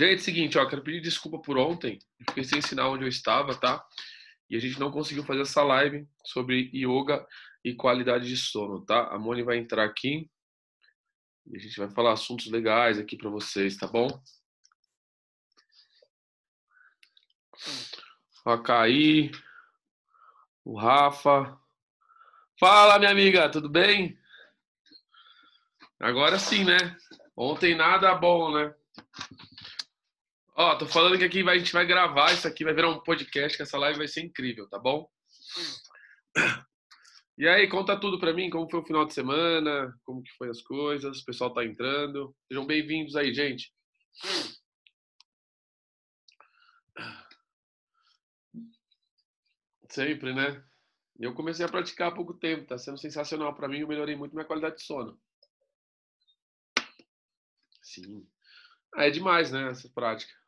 Gente, seguinte, ó, quero pedir desculpa por ontem. Fiquei sem sinal onde eu estava, tá? E a gente não conseguiu fazer essa live sobre yoga e qualidade de sono, tá? A Moni vai entrar aqui e a gente vai falar assuntos legais aqui para vocês, tá bom? A Caí, o Rafa. Fala, minha amiga, tudo bem? Agora sim, né? Ontem nada bom, né? Ó, tô falando que aqui vai, a gente vai gravar isso aqui, vai virar um podcast, que essa live vai ser incrível, tá bom? E aí, conta tudo pra mim, como foi o final de semana, como que foi as coisas, o pessoal tá entrando. Sejam bem-vindos aí, gente. Sempre, né? Eu comecei a praticar há pouco tempo, tá sendo sensacional para mim, eu melhorei muito minha qualidade de sono. Sim. Ah, é demais, né, essa prática.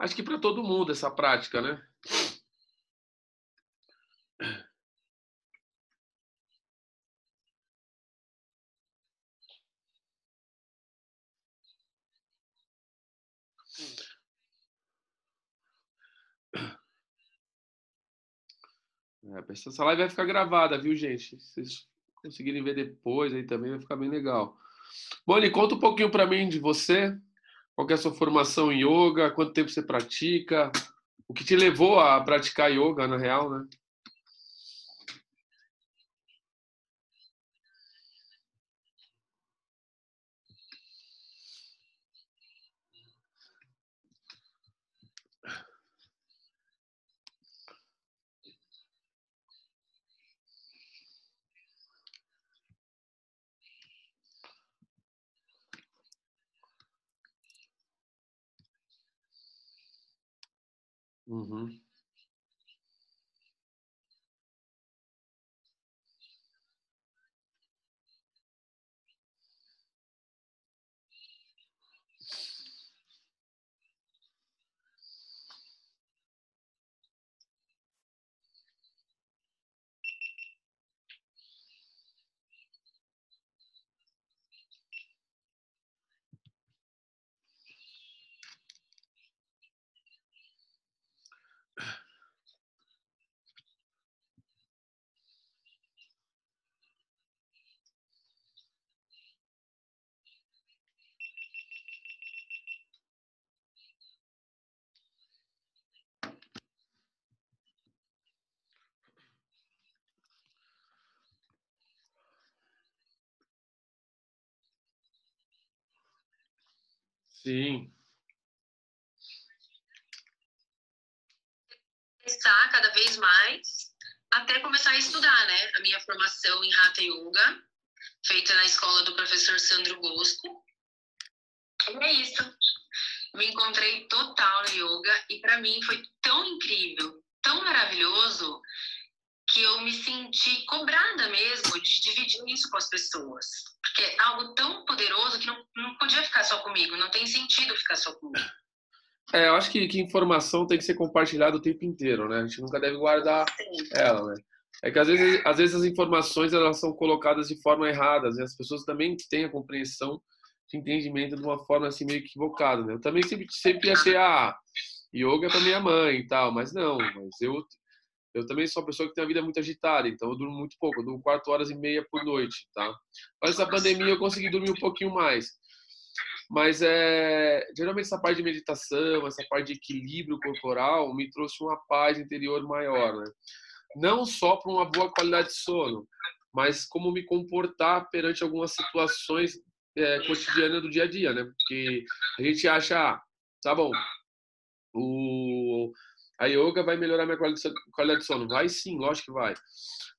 Acho que para todo mundo essa prática, né? É, essa live vai ficar gravada, viu, gente? Se vocês conseguirem ver depois aí também, vai ficar bem legal. Boni, conta um pouquinho para mim de você. Qual é a sua formação em yoga? Quanto tempo você pratica? O que te levou a praticar yoga, na real, né? Uhum. Sim. Testar cada vez mais, até começar a estudar, né? A minha formação em Hatha Yoga, feita na escola do professor Sandro Bosco. E é isso. Me encontrei total no yoga e para mim foi tão incrível, tão maravilhoso, que eu me senti cobrada mesmo de dividir isso com as pessoas. Porque é algo tão poderoso que não, não podia ficar só comigo, não tem sentido ficar só comigo. É, eu acho que, que informação tem que ser compartilhada o tempo inteiro, né? A gente nunca deve guardar Sim. ela, né? É que às vezes, às vezes as informações elas são colocadas de forma errada, e as pessoas também têm a compreensão de entendimento de uma forma assim meio equivocada, né? Eu também sempre, sempre achei, ah, yoga é para minha mãe e tal, mas não, mas eu eu também sou uma pessoa que tem a vida muito agitada, então eu durmo muito pouco, eu durmo 4 horas e meia por noite, tá? Mas essa pandemia eu consegui dormir um pouquinho mais. Mas é, geralmente essa parte de meditação, essa parte de equilíbrio corporal me trouxe uma paz interior maior, né? Não só para uma boa qualidade de sono, mas como me comportar perante algumas situações é, cotidianas do dia a dia, né? Porque a gente acha, ah, tá bom, o a yoga vai melhorar minha qualidade de sono? Vai sim, lógico que vai.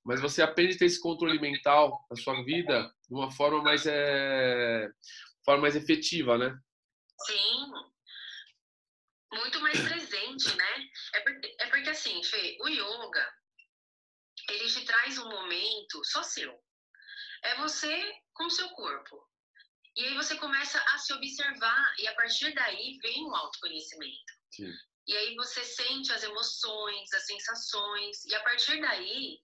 Mas você aprende a ter esse controle mental na sua vida de uma forma mais, é... forma mais efetiva, né? Sim. Muito mais presente, né? É porque, é porque assim, Fê, o yoga, ele te traz um momento só seu. É você com o seu corpo. E aí você começa a se observar e a partir daí vem o autoconhecimento. Sim. E aí você sente as emoções, as sensações, e a partir daí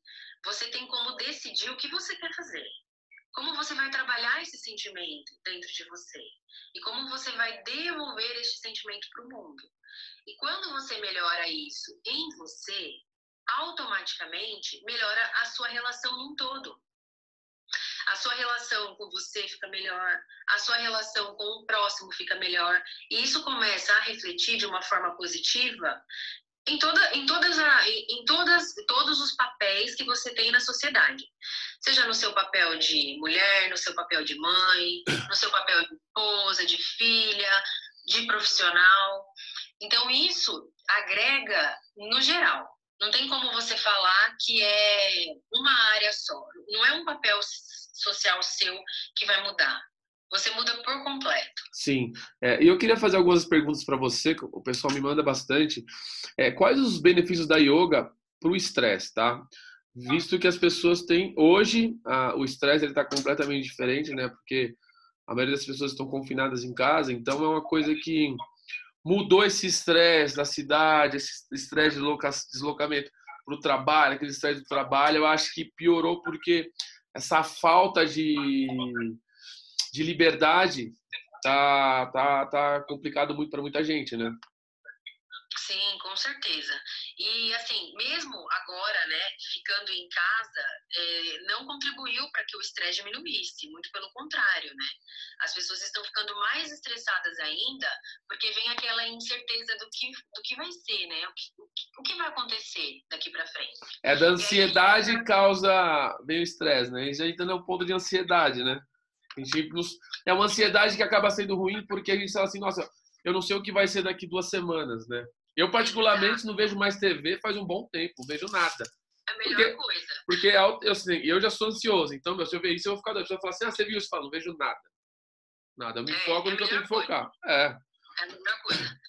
você tem como decidir o que você quer fazer. como você vai trabalhar esse sentimento dentro de você e como você vai devolver esse sentimento para o mundo. E quando você melhora isso em você, automaticamente melhora a sua relação num todo. A sua relação com você fica melhor, a sua relação com o próximo fica melhor, e isso começa a refletir de uma forma positiva em, toda, em, todas a, em todas, todos os papéis que você tem na sociedade. Seja no seu papel de mulher, no seu papel de mãe, no seu papel de esposa, de filha, de profissional. Então, isso agrega no geral. Não tem como você falar que é uma área só. Não é um papel social seu que vai mudar. Você muda por completo. Sim. É, e eu queria fazer algumas perguntas para você, que o pessoal me manda bastante. É, quais os benefícios da yoga para o estresse, tá? Visto que as pessoas têm hoje a, o estresse ele está completamente diferente, né? Porque a maioria das pessoas estão confinadas em casa, então é uma coisa que mudou esse estresse da cidade, esse estresse de deslocamento para o trabalho, aquele estresse do trabalho, eu acho que piorou porque essa falta de, de liberdade tá, tá, tá complicado muito para muita gente, né? Sim, com certeza. E assim, mesmo agora, né, ficando em casa, é, não contribuiu para que o estresse diminuísse, muito pelo contrário, né? As pessoas estão ficando mais estressadas ainda, porque vem aquela incerteza do que, do que vai ser, né? O que, o que vai acontecer daqui para frente. É da ansiedade aí, causa vem o estresse, né? Isso aí também é um ponto de ansiedade, né? É uma ansiedade que acaba sendo ruim porque a gente fala assim, nossa, eu não sei o que vai ser daqui duas semanas, né? Eu, particularmente, não vejo mais TV faz um bom tempo, não vejo nada. É a melhor porque, coisa. Porque eu, assim, eu já sou ansioso, então, se eu ver isso, eu vou ficar doido. Se eu falar assim, ah, você viu isso? Eu falo, não vejo nada. Nada, eu me é, foco é no que eu tenho que focar. É. É a melhor coisa.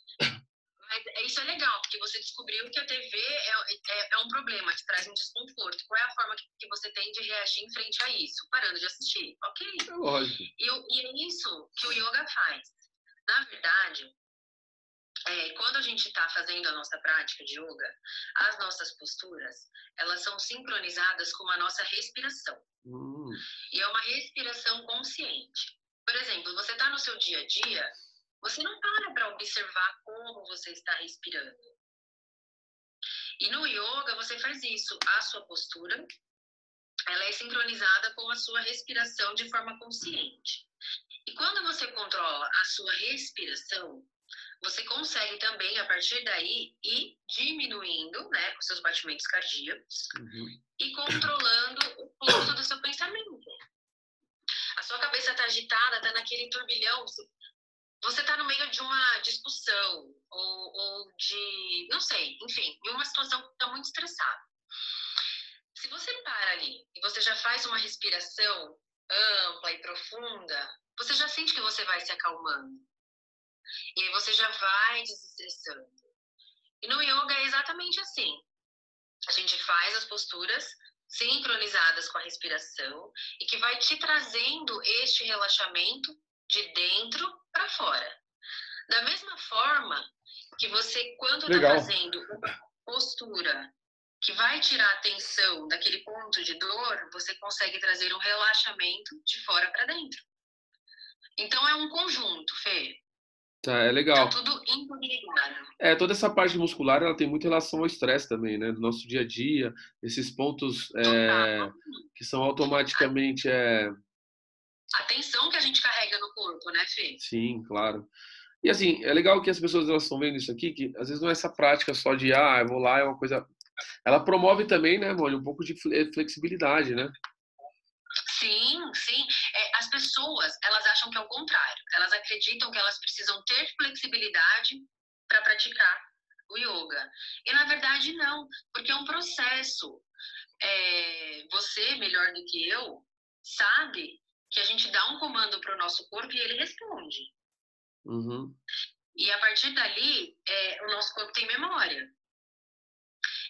Mas é, isso é legal, porque você descobriu que a TV é, é, é, um problema, te traz um desconforto. Qual é a forma que você tem de reagir em frente a isso? Parando de assistir, ok? É lógico. E, e é isso que o yoga faz. Na verdade, é, quando a gente está fazendo a nossa prática de yoga, as nossas posturas, elas são sincronizadas com a nossa respiração. Hum. E é uma respiração consciente. Por exemplo, você está no seu dia a dia, você não para para observar como você está respirando. E no yoga você faz isso. A sua postura, ela é sincronizada com a sua respiração de forma consciente. E quando você controla a sua respiração, você consegue também, a partir daí, ir diminuindo né, os seus batimentos cardíacos uhum. e controlando o fluxo do seu pensamento. A sua cabeça está agitada, está naquele turbilhão. Você está no meio de uma discussão ou, ou de, não sei, enfim, em uma situação que está muito estressada. Se você para ali e você já faz uma respiração ampla e profunda, você já sente que você vai se acalmando. E aí você já vai desestressando. E no yoga é exatamente assim. A gente faz as posturas sincronizadas com a respiração e que vai te trazendo este relaxamento de dentro para fora. Da mesma forma que você, quando está fazendo postura que vai tirar a tensão daquele ponto de dor, você consegue trazer um relaxamento de fora para dentro. Então é um conjunto, Fê. Tá, é legal. Tá tudo interligado. É, toda essa parte muscular, ela tem muita relação ao estresse também, né? Do nosso dia a dia, esses pontos é, que são automaticamente... É... A tensão que a gente carrega no corpo, né, Fê? Sim, claro. E assim, é legal que as pessoas elas estão vendo isso aqui, que às vezes não é essa prática só de, ah, eu vou lá, é uma coisa... Ela promove também, né, Mônica, um pouco de flexibilidade, né? Sim, sim. As pessoas, elas acham que é o contrário. Elas acreditam que elas precisam ter flexibilidade para praticar o yoga. E na verdade não, porque é um processo. É, você, melhor do que eu, sabe que a gente dá um comando para o nosso corpo e ele responde. Uhum. E a partir dali, é, o nosso corpo tem memória.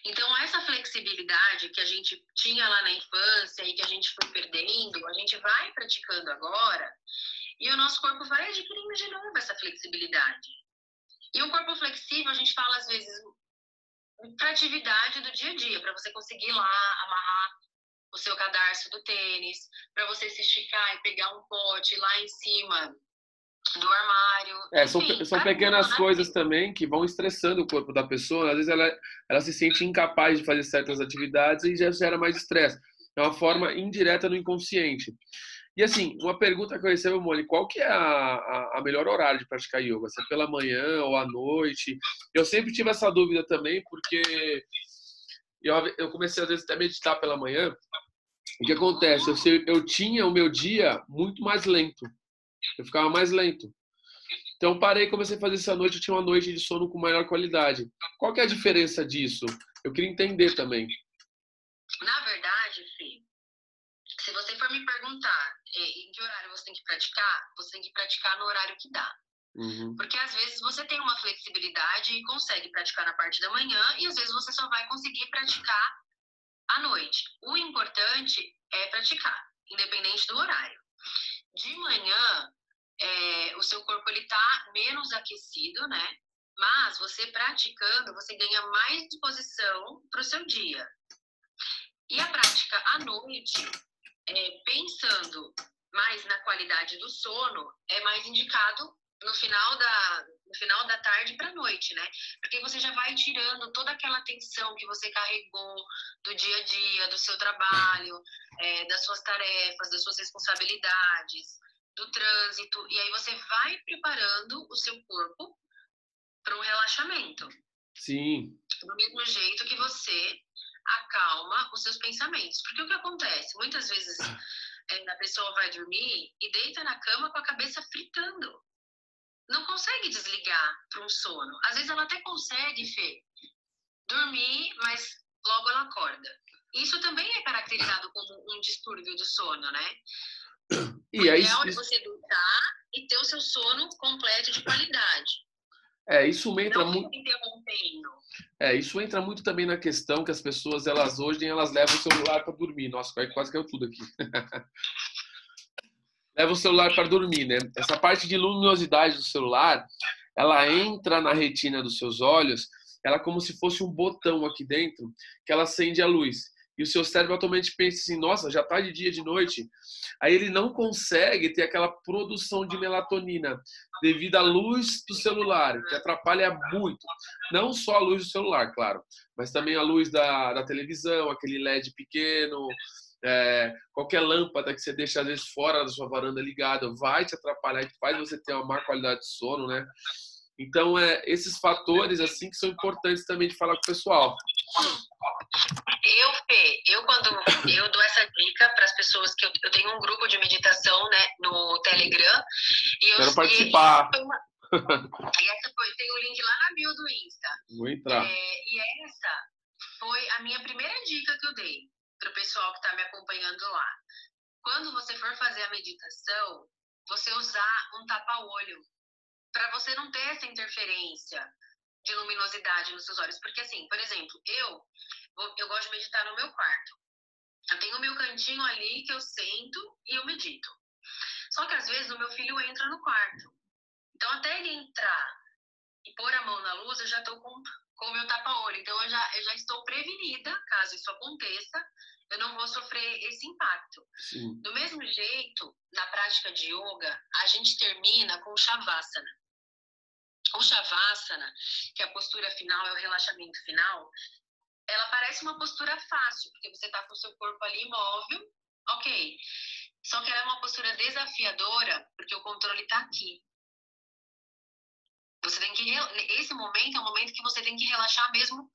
Então, essa flexibilidade que a gente tinha lá na infância e que a gente foi perdendo, a gente vai praticando agora e o nosso corpo vai adquirindo de novo essa flexibilidade. E o corpo flexível, a gente fala às vezes para atividade do dia a dia, para você conseguir lá amarrar o seu cadarço do tênis, para você se esticar e pegar um pote lá em cima do armário. É, Enfim, são, são pequenas coisas também que vão estressando o corpo da pessoa. Às vezes ela, ela se sente incapaz de fazer certas atividades e já gera mais estresse. É uma forma indireta no inconsciente. E assim, uma pergunta que eu recebo, Moni, qual que é a, a, a, melhor horário de praticar yoga? Se é pela manhã ou à noite? Eu sempre tive essa dúvida também, porque eu, eu comecei às vezes até a meditar pela manhã. O que acontece? Eu, eu tinha o meu dia muito mais lento. Eu ficava mais lento. Então parei e comecei a fazer à noite. Eu tinha uma noite de sono com maior qualidade. Qual que é a diferença disso? Eu queria entender também. Na verdade, Fê, se você for me perguntar é, em que horário você tem que praticar, você tem que praticar no horário que dá. Uhum. Porque às vezes você tem uma flexibilidade e consegue praticar na parte da manhã e às vezes você só vai conseguir praticar à noite. O importante é praticar, independente do horário. De manhã, é, o seu corpo ele tá menos aquecido, né? Mas você praticando, você ganha mais disposição para o seu dia. E a prática à noite, é, pensando mais na qualidade do sono, é mais indicado no final da, no final da tarde para a noite, né? Porque você já vai tirando toda aquela tensão que você carregou do dia a dia, do seu trabalho, é, das suas tarefas, das suas responsabilidades, do trânsito, e aí você vai preparando o seu corpo para um relaxamento. Sim. Do mesmo jeito que você acalma os seus pensamentos. Porque o que acontece? Muitas vezes é, a pessoa vai dormir e deita na cama com a cabeça fritando. Não consegue desligar para um sono. Às vezes ela até consegue, Fê, dormir, mas logo ela acorda. Isso também é caracterizado como um distúrbio do sono, né? E aí, é onde você deitar e ter o seu sono completo de qualidade. É, isso entra muito. É, isso entra muito também na questão que as pessoas, elas hoje, elas levam o celular para dormir. Nossa, quase caiu tudo aqui. Leva o celular para dormir, né? Essa parte de luminosidade do celular, ela entra na retina dos seus olhos, ela é como se fosse um botão aqui dentro que ela acende a luz e o seu cérebro automaticamente pensa assim: nossa, já está de dia, de noite. Aí ele não consegue ter aquela produção de melatonina devido à luz do celular, que atrapalha muito. Não só a luz do celular, claro, mas também a luz da, da televisão, aquele LED pequeno. É, qualquer lâmpada que você deixa às vezes fora da sua varanda ligada vai te atrapalhar e faz você ter uma má qualidade de sono, né? Então, é, esses fatores assim que são importantes também de falar com o pessoal. Eu, Fê, eu quando eu dou essa dica para as pessoas que eu, eu, tenho um grupo de meditação, né, no Telegram. E eu, Quero participar. E, uma, e essa foi, tem o link lá na bio do Insta. Vou entrar. É, e essa foi a minha primeira dica que eu dei para o pessoal que está me acompanhando lá. Quando você for fazer a meditação, você usar um tapa-olho para você não ter essa interferência de luminosidade nos seus olhos. Porque, assim, por exemplo, eu, eu gosto de meditar no meu quarto. Eu tenho o meu cantinho ali que eu sento e eu medito. Só que às vezes o meu filho entra no quarto. Então, até ele entrar e pôr a mão na luz, eu já estou com, com o meu tapa-olho. Então, eu já, eu já estou prevenida, caso isso aconteça, eu não vou sofrer esse impacto. Sim. Do mesmo jeito, na prática de yoga, a gente termina com o Shavasana. O Shavasana, que é a postura final, é o relaxamento final, ela parece uma postura fácil, porque você está com o seu corpo ali imóvel, ok. Só que ela é uma postura desafiadora, porque o controle está aqui. Você tem que. Esse momento é um momento que você tem que relaxar mesmo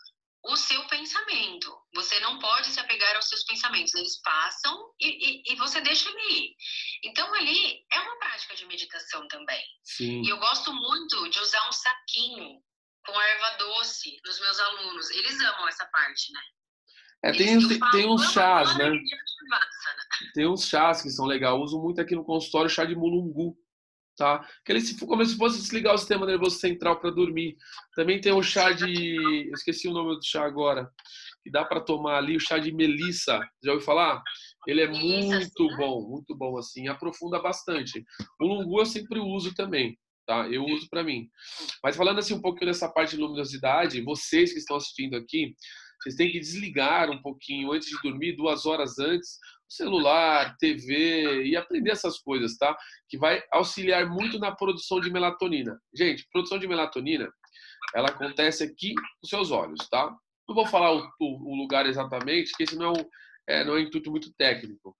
o seu pensamento. Você não pode se apegar aos seus pensamentos, eles passam e, e, e, você deixa ele ir. Então, ali é uma prática de meditação também. Sim. E eu gosto muito de usar um saquinho com erva doce nos meus alunos. Eles amam essa parte, né? É, tem, tem, falo, tem uns chás, né? Tem uns chás que são legais. Eu uso muito aqui no consultório chá de mulungu tá? Que ele como se fosse desligar o sistema nervoso central para dormir. Também tem o chá de, eu esqueci o nome do chá agora, que dá para tomar ali, o chá de melissa. Já ouviu falar? Ele é muito bom, muito bom assim, aprofunda bastante. O lungu eu sempre uso também, tá? Eu uso para mim. Mas falando assim um pouquinho dessa parte de luminosidade, vocês que estão assistindo aqui, vocês têm que desligar um pouquinho antes de dormir, duas horas antes, celular, TV e aprender essas coisas, tá? Que vai auxiliar muito na produção de melatonina. Gente, produção de melatonina, ela acontece aqui nos seus olhos, tá? Não vou falar o, o, o lugar exatamente, porque esse não é um, é, não é um intuito muito técnico.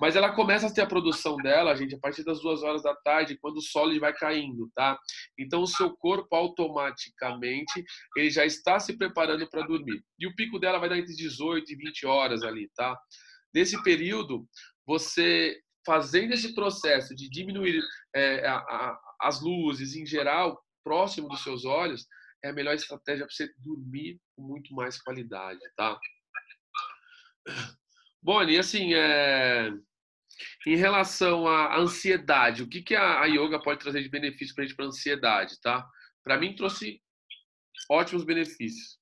Mas ela começa a ter a produção dela, gente, a partir das duas horas da tarde, quando o sol vai caindo, tá? Então o seu corpo automaticamente ele já está se preparando para dormir. E o pico dela vai dar entre 18 e 20 horas ali, tá? Nesse período, você fazendo esse processo de diminuir é, a, a, as luzes em geral próximo dos seus olhos, é a melhor estratégia para você dormir com muito mais qualidade, tá? Boni, assim, é... em relação à ansiedade, o que, que a yoga pode trazer de benefício para a gente para ansiedade, tá? Para mim trouxe ótimos benefícios.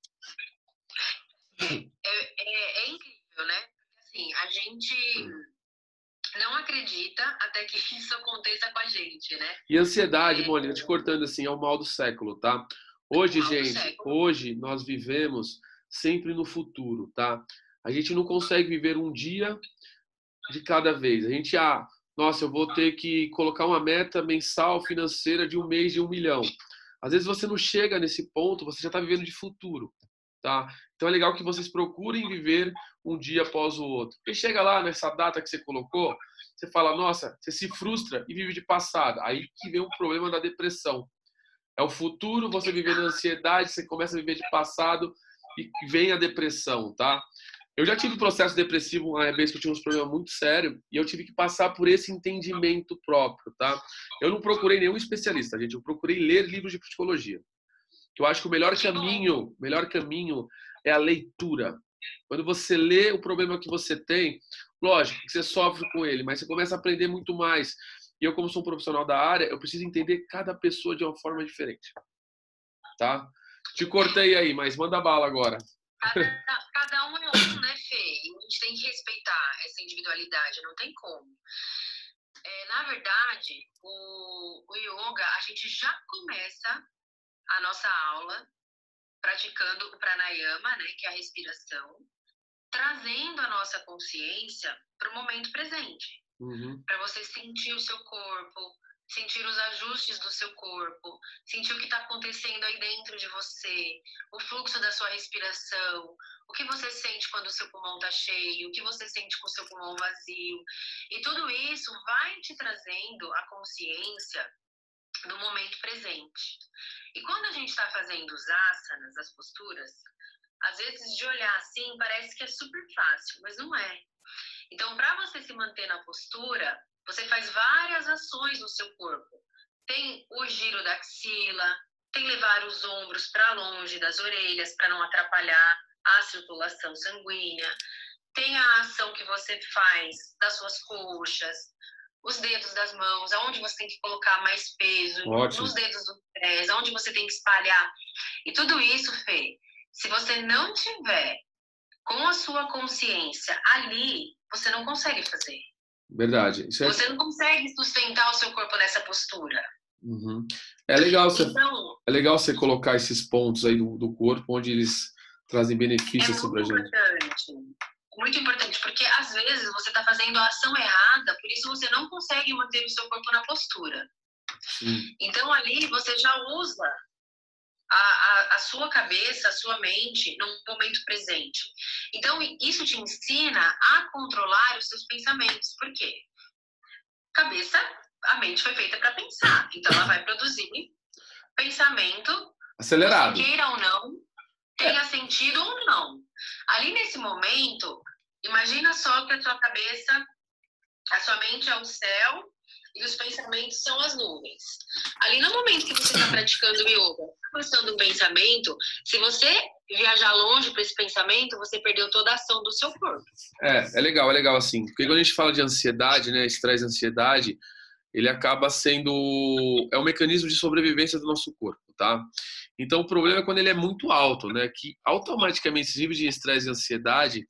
É, é, é, incrível, né? Assim, a gente não acredita até que isso aconteça com a gente, né? E ansiedade, é... Mônica, te cortando assim, é o mal do século, tá? Hoje, gente, hoje nós vivemos sempre no futuro, tá? A gente não consegue viver um dia de cada vez. A gente, ah, nossa, eu vou ter que colocar uma meta mensal financeira de um mês de um milhão. Às vezes você não chega nesse ponto, você já está vivendo de futuro, tá? Então é legal que vocês procurem viver um dia após o outro. E chega lá nessa data que você colocou, você fala, nossa, você se frustra e vive de passado. Aí que vem o problema da depressão. É o futuro, você viver na ansiedade, você começa a viver de passado e vem a depressão, tá? Eu já tive um processo depressivo uma vez que eu tinha uns problemas muito sérios e eu tive que passar por esse entendimento próprio, tá? Eu não procurei nenhum especialista, gente. Eu procurei ler livros de psicologia. Que eu acho que o melhor caminho, melhor caminho é a leitura. Quando você lê o problema que você tem, lógico que você sofre com ele, mas você começa a aprender muito mais. E eu, como sou um profissional da área, eu preciso entender cada pessoa de uma forma diferente. Tá? Te cortei aí, mas manda bala agora. Cada, cada um é um, né, Fê? E a gente tem que respeitar essa individualidade, não tem como. É, na verdade, o, o yoga, a gente já começa a nossa aula praticando o pranayama, né, que é a respiração, trazendo a nossa consciência para o momento presente. Uhum. Para você sentir o seu corpo, sentir os ajustes do seu corpo, sentir o que está acontecendo aí dentro de você, o fluxo da sua respiração, o que você sente quando o seu pulmão está cheio, o que você sente com o seu pulmão vazio. E tudo isso vai te trazendo a consciência do momento presente. E quando a gente está fazendo os asanas, as posturas, às vezes de olhar assim parece que é super fácil, mas não é. Então, para você se manter na postura, você faz várias ações no seu corpo. Tem o giro da axila, tem levar os ombros para longe das orelhas para não atrapalhar a circulação sanguínea. Tem a ação que você faz das suas coxas, os dedos das mãos, aonde você tem que colocar mais peso, Ótimo. nos dedos dos pés, aonde você tem que espalhar. E tudo isso, Fê, se você não tiver com a sua consciência ali, você não consegue fazer. Verdade. É... Você não consegue sustentar o seu corpo nessa postura. Uhum. É legal você então, é legal você colocar esses pontos aí do, do corpo onde eles trazem benefícios é sobre a gente. Importante. Muito importante, porque às vezes você está fazendo a ação errada, por isso você não consegue manter o seu corpo na postura. Sim. Então ali você já usa a, a, a, sua cabeça, a sua mente no momento presente. Então, isso te ensina a controlar os seus pensamentos. Por quê? Cabeça, a mente foi feita para pensar. Então, ela vai produzir pensamento. Acelerado. Queira ou não, tenha é. sentido ou não. Ali nesse momento, imagina só que a sua cabeça, a sua mente é o céu e os pensamentos são as nuvens. Ali no momento que você está praticando yoga, processando um pensamento, se você viajar longe para esse pensamento, você perdeu toda a ação do seu corpo. É, é legal, é legal assim. Porque quando a gente fala de ansiedade, né, estresse ansiedade, ele acaba sendo é um mecanismo de sobrevivência do nosso corpo, tá? Então o problema é quando ele é muito alto, né? Que automaticamente esses níveis de estresse e ansiedade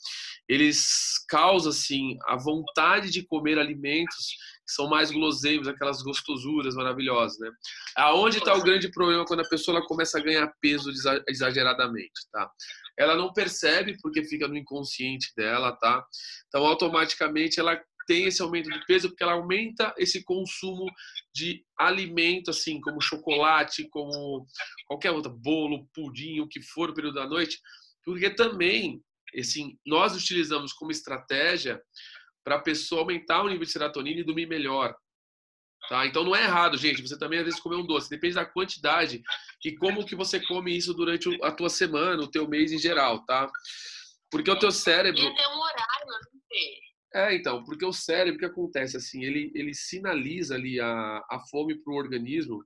eles causam assim a vontade de comer alimentos são mais guloseimas, aquelas gostosuras maravilhosas, né? Aonde está o grande problema quando a pessoa ela começa a ganhar peso exageradamente, tá? Ela não percebe porque fica no inconsciente dela, tá? Então, automaticamente ela tem esse aumento de peso porque ela aumenta esse consumo de alimento, assim, como chocolate, como qualquer outro bolo, pudim, o que for no período da noite, porque também, assim, nós utilizamos como estratégia para a pessoa aumentar o nível de serotonina e dormir melhor. Tá? Então não é errado, gente. Você também às vezes comer um doce. Depende da quantidade e como que você come isso durante a tua semana, o teu mês em geral, tá? Porque o teu cérebro. E até um horário, não sei. É, então, porque o cérebro, o que acontece assim, ele, ele sinaliza ali a, a fome para o organismo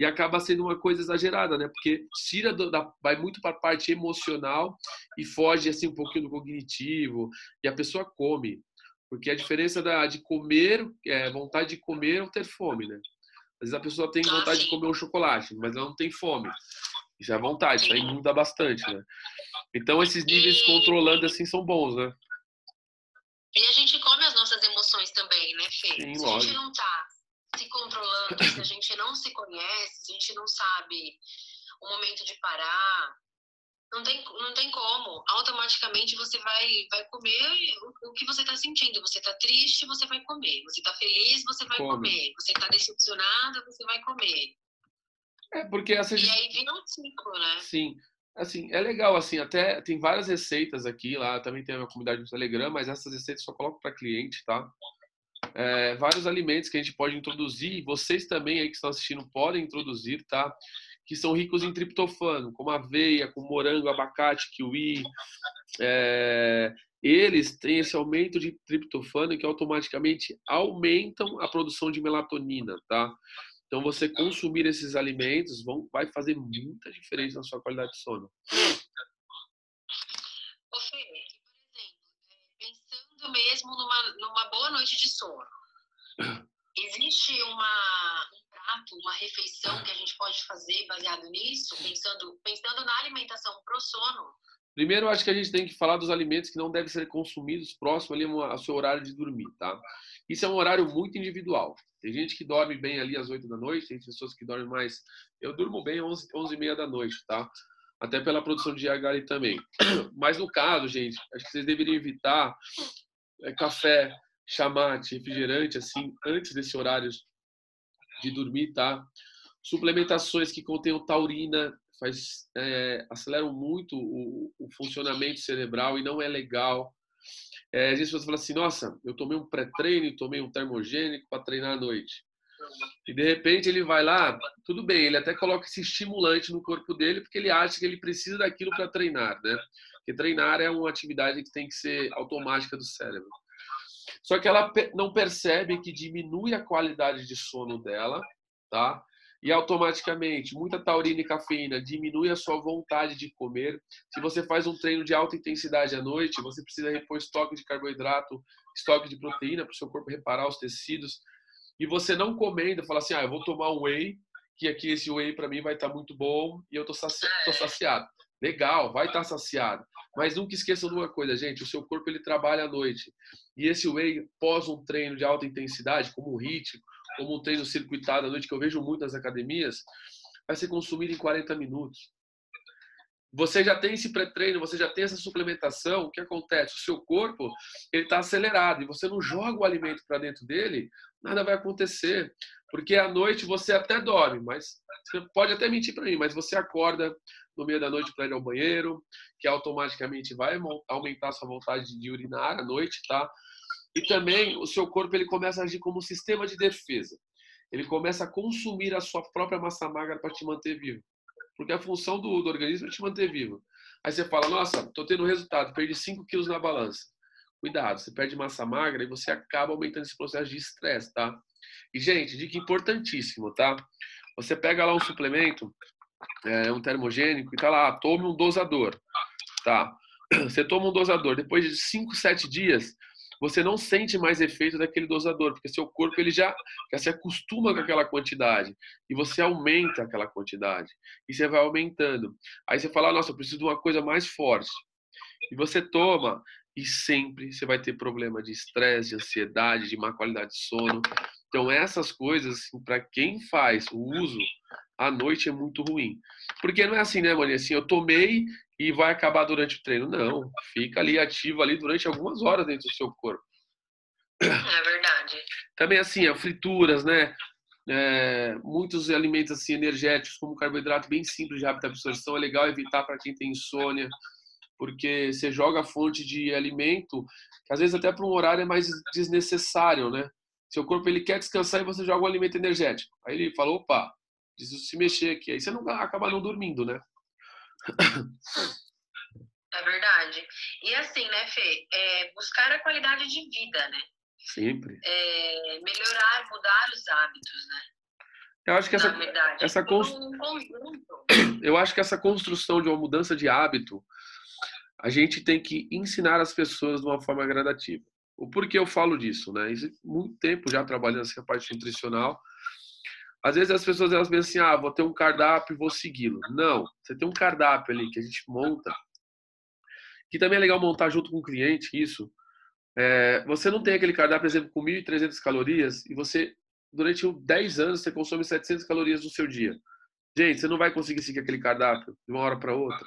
e acaba sendo uma coisa exagerada, né? Porque tira do, da, vai muito para a parte emocional e foge assim um pouquinho do cognitivo e a pessoa come, porque a diferença da, de comer, é, vontade de comer ou ter fome, né? Às vezes a pessoa tem vontade de comer um chocolate, mas ela não tem fome. Isso é vontade, isso aí muda bastante, né? Então esses níveis controlando assim são bons, né? E a gente come as nossas emoções também, né, Fê? Sim, se a gente não tá se controlando, se a gente não se conhece, se a gente não sabe o momento de parar, não tem, não tem como. Automaticamente você vai, vai comer o, o que você está sentindo. Você está triste, você vai comer. Você está feliz, você vai Come. comer. Você está decepcionado, você vai comer. É, porque essa... E aí vira um ciclo, né? Sim assim, é legal, assim, até tem várias receitas aqui, lá também tem a minha comunidade no Telegram, mas essas receitas só coloco para cliente, tá? É, vários alimentos que a gente pode introduzir, vocês também aí que estão assistindo podem introduzir, tá? Que são ricos em triptofano, como aveia, como morango, abacate, kiwi. É, eles têm esse aumento de triptofano que automaticamente aumentam a produção de melatonina, tá? Então, você consumir esses alimentos vão, vai fazer muita diferença na sua qualidade de sono. Ô, Fê, por exemplo, é, pensando mesmo numa, numa boa noite de sono, existe uma, um prato, uma refeição que a gente pode fazer baseado nisso, pensando, pensando na alimentação pro sono? Primeiro, acho que a gente tem que falar dos alimentos que não devem ser consumidos próximo ali ao seu horário de dormir, tá? Isso é um horário muito individual. Tem gente que dorme bem ali às 8 da noite, tem pessoas que dormem mais. Eu durmo bem às 11, 11 e meia da noite, tá? Até pela produção de IH também. Mas no caso, gente, acho que vocês deveriam evitar é, café, chamate, refrigerante, assim, antes desse horário de dormir, tá? Suplementações que contenham taurina faz, é, aceleram muito o, o funcionamento cerebral e não é legal é, às vezes você fala assim, nossa, eu tomei um pré-treino, tomei um termogênico para treinar à noite. E de repente ele vai lá, tudo bem, ele até coloca esse estimulante no corpo dele porque ele acha que ele precisa daquilo para treinar, né? Porque treinar é uma atividade que tem que ser automática do cérebro. Só que ela não percebe que diminui a qualidade de sono dela, tá? E automaticamente muita taurina e cafeína diminui a sua vontade de comer. Se você faz um treino de alta intensidade à noite, você precisa repor estoque de carboidrato, estoque de proteína para o seu corpo reparar os tecidos. E você não comendo, fala assim: "Ah, eu vou tomar um whey, que aqui esse whey para mim vai estar tá muito bom e eu tô, saci tô saciado". Legal, vai estar tá saciado. Mas nunca esqueçam de uma coisa, gente, o seu corpo ele trabalha à noite. E esse whey pós um treino de alta intensidade, como o HIIT, como um treino circuitado à noite, que eu vejo muito nas academias, vai ser consumido em 40 minutos. Você já tem esse pré-treino, você já tem essa suplementação, o que acontece? O seu corpo ele está acelerado e você não joga o alimento para dentro dele, nada vai acontecer. Porque à noite você até dorme, mas você pode até mentir para mim, mas você acorda no meio da noite para ir ao banheiro, que automaticamente vai aumentar sua vontade de urinar à noite, tá? E também o seu corpo ele começa a agir como um sistema de defesa. Ele começa a consumir a sua própria massa magra para te manter vivo. Porque a função do, do, organismo é te manter vivo. Aí você fala, nossa, estou tendo resultado, perdi 5 quilos na balança. Cuidado, você perde massa magra e você acaba aumentando esse processo de estresse, tá? E, gente, dica importantíssima, tá? Você pega lá um suplemento, é, um termogênico, e tá lá, tome um dosador, tá? Você toma um dosador, depois de 5, 7 dias, você não sente mais efeito daquele dosador, porque seu corpo ele já, já se acostuma com aquela quantidade e você aumenta aquela quantidade e você vai aumentando. Aí você fala, nossa, eu preciso de uma coisa mais forte. E você toma, e sempre você vai ter problema de estresse, de ansiedade, de má qualidade de sono. Então, essas coisas, assim, para quem faz o uso à noite é muito ruim. Porque não é assim, né, Maria? Assim, eu tomei e vai acabar durante o treino. Não, fica ali ativo ali durante algumas horas dentro do seu corpo. É verdade. Também assim, frituras, né? É, muitos alimentos assim energéticos, como carboidrato bem simples de rápida absorção, é legal evitar para quem tem insônia, porque você joga a fonte de alimento, que às vezes até para um horário é mais desnecessário, né? Seu corpo ele quer descansar e você joga um alimento energético. Aí ele fala, opa, preciso se mexer aqui. Aí você não acaba não dormindo, né? É verdade. E assim, né, Fê? É buscar a qualidade de vida, né? Sempre. É melhorar, mudar os hábitos, né? Eu acho que essa, verdade, essa const... um eu acho que essa construção de uma mudança de hábito, a gente tem que ensinar as pessoas de uma forma gradativa. O porquê eu falo disso, né? Isso, muito tempo já trabalhando essa parte nutricional. Às vezes as pessoas elas pensam assim, ah, vou ter um cardápio e vou segui-lo. Não, você tem um cardápio ali que a gente monta, que também é legal montar junto com o cliente isso. É, você não tem aquele cardápio, por exemplo, com 1.300 calorias e você, durante 10 anos, você consome 700 calorias no seu dia. Gente, você não vai conseguir seguir aquele cardápio de uma hora para outra.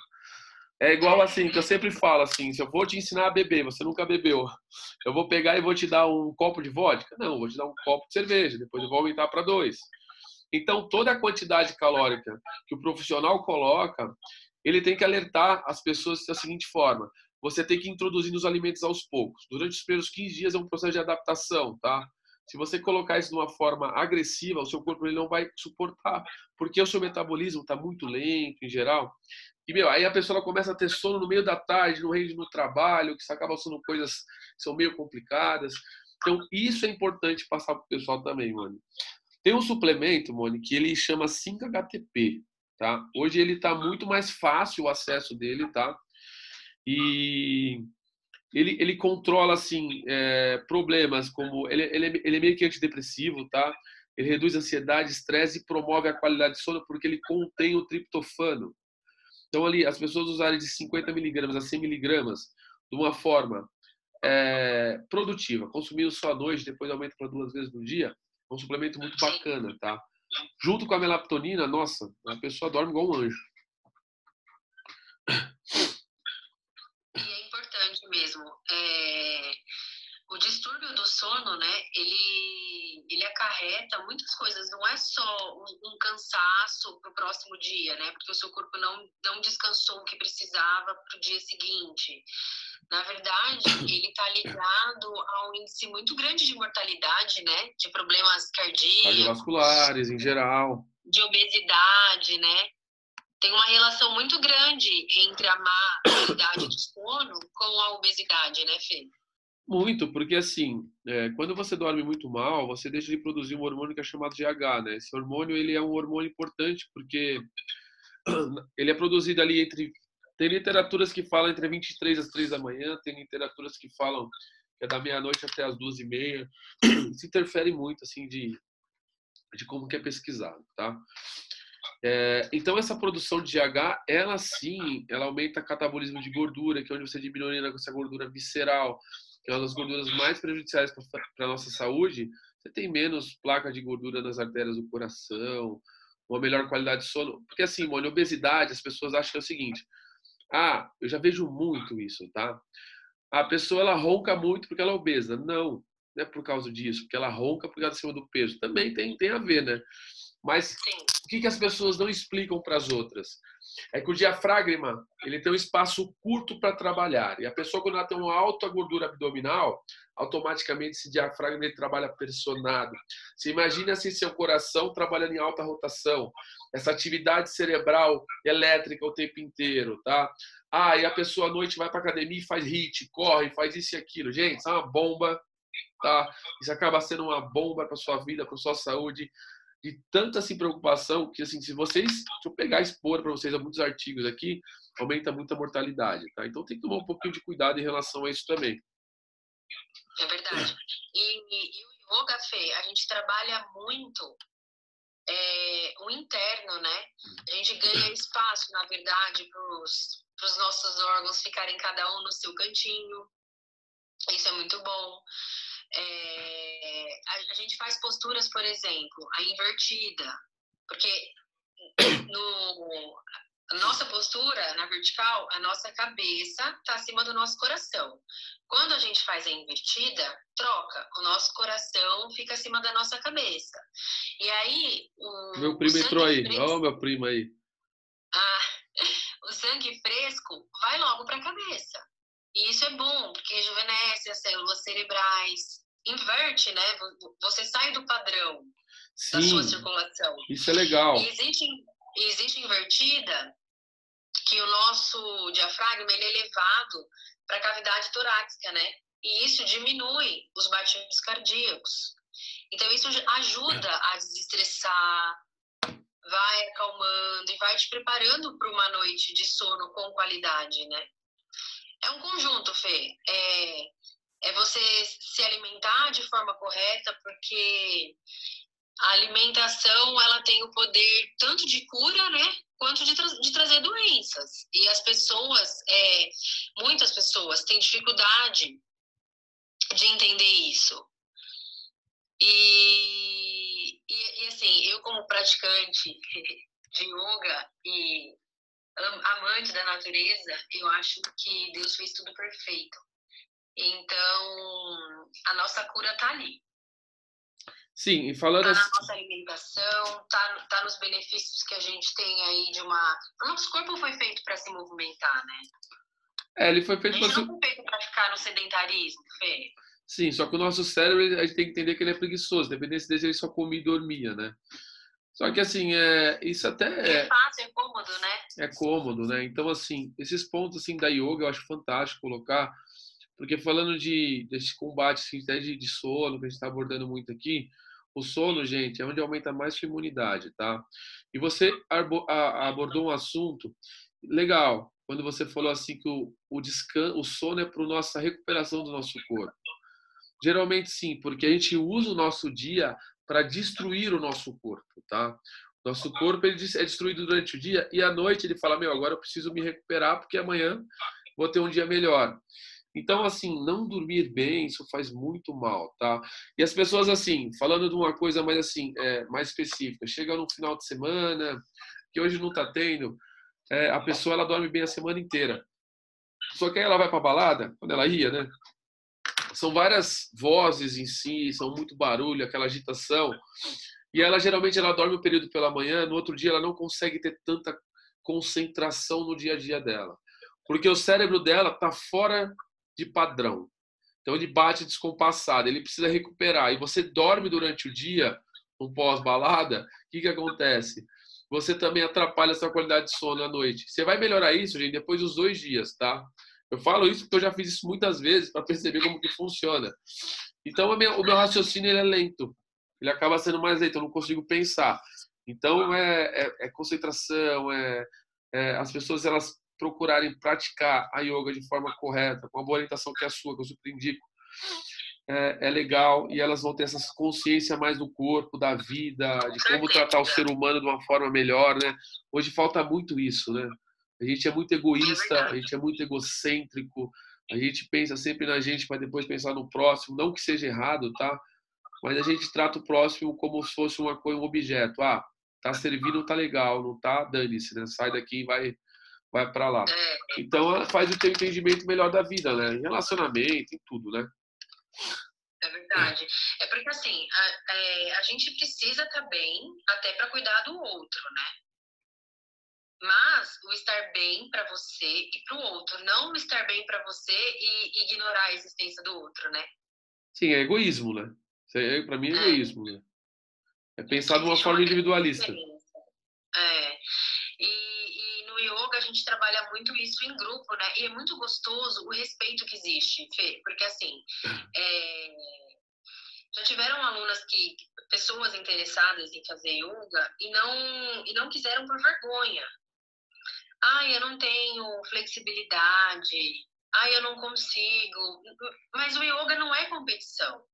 É igual assim, que eu sempre falo assim, se eu vou te ensinar a beber, você nunca bebeu, eu vou pegar e vou te dar um copo de vodka? Não, vou te dar um copo de cerveja, depois eu vou aumentar para dois. Então, toda a quantidade calórica que o profissional coloca, ele tem que alertar as pessoas da seguinte forma: você tem que introduzir nos alimentos aos poucos. Durante os primeiros 15 dias é um processo de adaptação, tá? Se você colocar isso de uma forma agressiva, o seu corpo ele não vai suportar, porque o seu metabolismo está muito lento em geral. E, meu, aí a pessoa começa a ter sono no meio da tarde, no rende no trabalho, que acaba sendo coisas que são meio complicadas. Então, isso é importante passar para o pessoal também, mano. Tem um suplemento, Moni, que ele chama 5-HTP, tá? Hoje ele está muito mais fácil o acesso dele, tá? E ele, ele controla, assim, é, problemas como... Ele, ele, é, ele é meio que antidepressivo, tá? Ele reduz ansiedade, estresse e promove a qualidade de sono porque ele contém o triptofano. Então, ali, as pessoas usarem de 50 miligramas a 100 miligramas de uma forma é, produtiva, consumindo só à noite, depois aumenta para duas vezes no dia, é um suplemento muito bacana, tá? Junto com a melatonina, nossa, a pessoa dorme igual um anjo. E é importante mesmo. É... O distúrbio do sono, né, ele, ele acarreta muitas coisas. Não é só um, um cansaço para o próximo dia, né? Porque o seu corpo não, não descansou o que precisava para o dia seguinte. Na verdade, ele está ligado a um índice muito grande de mortalidade, né? De problemas cardíacos. Cardiovasculares, em geral. De obesidade, né? Tem uma relação muito grande entre a má qualidade do sono com a obesidade, né, Fê? Muito, porque assim, é, quando você dorme muito mal, você deixa de produzir um hormônio que é chamado GH, né? Esse hormônio ele é um hormônio importante porque ele é produzido ali entre tem literaturas que falam entre 23 às 3 da manhã, tem literaturas que falam que é da meia-noite até as duas e meia. Isso interfere muito, assim, de, de como que é pesquisado, tá? É, então, essa produção de GH, ela sim, ela aumenta o catabolismo de gordura, que é onde você diminui essa gordura visceral, que é uma das gorduras mais prejudiciais para a nossa saúde. Você tem menos placa de gordura nas artérias do coração, uma melhor qualidade de sono. Porque, assim, mano, obesidade, as pessoas acham que é o seguinte: ah, eu já vejo muito isso, tá? A pessoa ela ronca muito porque ela é obesa. Não, não é por causa disso, porque ela ronca é acima do peso. Também tem, tem a ver, né? Mas o que, que as pessoas não explicam para as outras? É que o diafragma ele tem um espaço curto para trabalhar. E a pessoa, quando ela tem uma alta gordura abdominal, automaticamente esse diafragma ele trabalha pressionado. Você imagina assim seu coração trabalhando em alta rotação, essa atividade cerebral elétrica o tempo inteiro, tá? Ah, e a pessoa à noite vai para academia e faz hit, corre, faz isso e aquilo. Gente, isso é uma bomba, tá? Isso acaba sendo uma bomba para sua vida, para sua saúde de tanta assim, preocupação que, assim, se vocês, deixa eu pegar e expor para vocês muitos artigos aqui, aumenta muito a mortalidade, tá? Então tem que tomar um pouquinho de cuidado em relação a isso também. É verdade. E, e, e o yoga, Fê, a gente trabalha muito é, o interno, né? A gente ganha espaço, na verdade, para os nossos órgãos ficarem cada um no seu cantinho, Isso é muito bom. É, a, a, gente faz posturas, por exemplo, a invertida, porque no, a nossa postura na vertical, a nossa cabeça está acima do nosso coração. Quando a gente faz a invertida, troca, o nosso coração fica acima da nossa cabeça. E aí. O, meu primo entrou aí, olha o meu primo aí. Ah, o sangue fresco vai logo para a cabeça. E isso é bom, porque rejuvenesce as células cerebrais, inverte, né? Você sai do padrão Sim, da sua circulação. Isso é legal. E existe, existe invertida que o nosso diafragma ele é elevado para a cavidade torácica, né? E isso diminui os batimentos cardíacos. Então isso ajuda a desestressar, vai acalmando e vai te preparando para uma noite de sono com qualidade, né? É um conjunto, Fê. É, é você se alimentar de forma correta, porque a alimentação ela tem o poder tanto de cura, né, quanto de, tra de trazer doenças. E as pessoas, é, muitas pessoas têm dificuldade de entender isso. E, e, e assim, eu como praticante de yoga e amante da natureza, eu acho que Deus fez tudo perfeito. Então, a nossa cura está ali. Sim, e falando tá na nossa alimentação, tá, tá nos benefícios que a gente tem aí de uma. O nosso corpo foi feito para se movimentar, né? É, ele foi feito para. se... não foi feito para ficar no sedentarismo, Fê. Sim, só que o nosso cérebro, a gente tem que entender que ele é preguiçoso. Dependendo dele, ele só comia e dormia, né? Só que assim, é, isso até é, é fácil, é cômodo, né? É cômodo, né? Então assim, esses pontos assim da yoga eu acho fantástico colocar, porque falando de desse combate assim, até de, de sono que a gente está abordando muito aqui, o sono, gente, é onde aumenta mais sua imunidade, tá? E você abordou um assunto legal quando você falou assim que o, o descanso, o sono é para nossa recuperação do nosso corpo. Geralmente sim, porque a gente usa o nosso dia para destruir o nosso corpo, tá? Nosso corpo ele é destruído durante o dia e à noite ele fala: Meu, agora eu preciso me recuperar porque amanhã vou ter um dia melhor. Então, assim, não dormir bem, isso faz muito mal, tá? E as pessoas, assim, falando de uma coisa mais assim, é, mais específica, chega no final de semana, que hoje não tá tendo, é, a pessoa ela dorme bem a semana inteira. Só que aí ela vai pra balada, quando ela ia, né? São várias vozes em si, são muito barulho, aquela agitação. E ela geralmente ela dorme o um período pela manhã, no outro dia ela não consegue ter tanta concentração no dia a dia dela. Porque o cérebro dela está fora de padrão. Então ele bate descompassado, ele precisa recuperar. E você dorme durante o dia, no pós-balada, o que, que acontece? Você também atrapalha a sua qualidade de sono à noite. Você vai melhorar isso, gente, depois dos dois dias, tá? Eu falo isso porque eu já fiz isso muitas vezes para perceber como que funciona. Então o meu, o meu raciocínio é lento, ele acaba sendo mais lento, eu não consigo pensar. Então é, é, é concentração, é, é, as pessoas elas procurarem praticar a yoga de forma correta, com a boa orientação que é a sua, que eu super indico, é, é, legal e elas vão ter essa consciência mais do corpo, da vida, de como tratar o ser humano de uma forma melhor, né? Hoje falta muito isso, né? A gente é muito egoísta, a gente é muito egocêntrico, a gente pensa sempre na gente para depois pensar no próximo, não que seja errado, tá? Mas a gente trata o próximo como se fosse uma coisa, um objeto. Ah, tá servindo, tá legal, não tá, dane-se, né? Sai daqui e vai vai para lá. É. Então faz o teu entendimento melhor da vida, né? Em relacionamento, em tudo, né? É verdade. É porque assim, a, é, a gente precisa estar tá bem até para cuidar do outro, né? Mas o estar bem para você e para o outro, não o estar bem para você e ignorar a existência do outro, né? Sim, é egoísmo, né? É, para mim é, é egoísmo, né? É pensar de uma forma individualista. É. E, yoga a gente trabalha muito isso em grupo, né? E é muito gostoso o respeito que existe, Fê, porque assim. É, já tiveram alunas que pessoas interessadas em fazer yoga e não e não quiseram por vergonha ai, eu não tenho flexibilidade, ai, eu não consigo. Mas o yoga não é competição.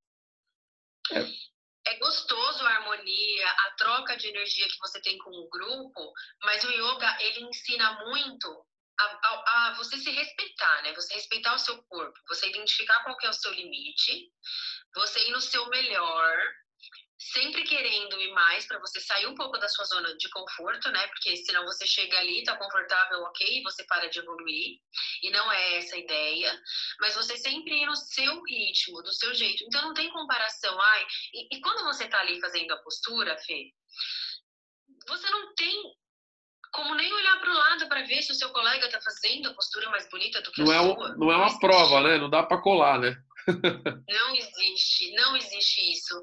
É. é gostoso a harmonia, a troca de energia que você tem com o grupo, mas o yoga, ele ensina muito a, a, a, você se respeitar, né? Você respeitar o seu corpo, você identificar qual é o seu limite, você ir no seu melhor, sempre querendo ir mais para você sair um pouco da sua zona de conforto, né? Porque senão você chega ali, tá confortável, ok, você para de evoluir. E não é essa a ideia. Mas você sempre ir no seu ritmo, do seu jeito. Então não tem comparação. Ai, e, e quando você tá ali fazendo a postura, Fê, você não tem como nem olhar para o lado para ver se o seu colega está fazendo a postura mais bonita do que não a é sua. Não é uma prova, né? Não dá para colar, né? Não existe, não existe isso.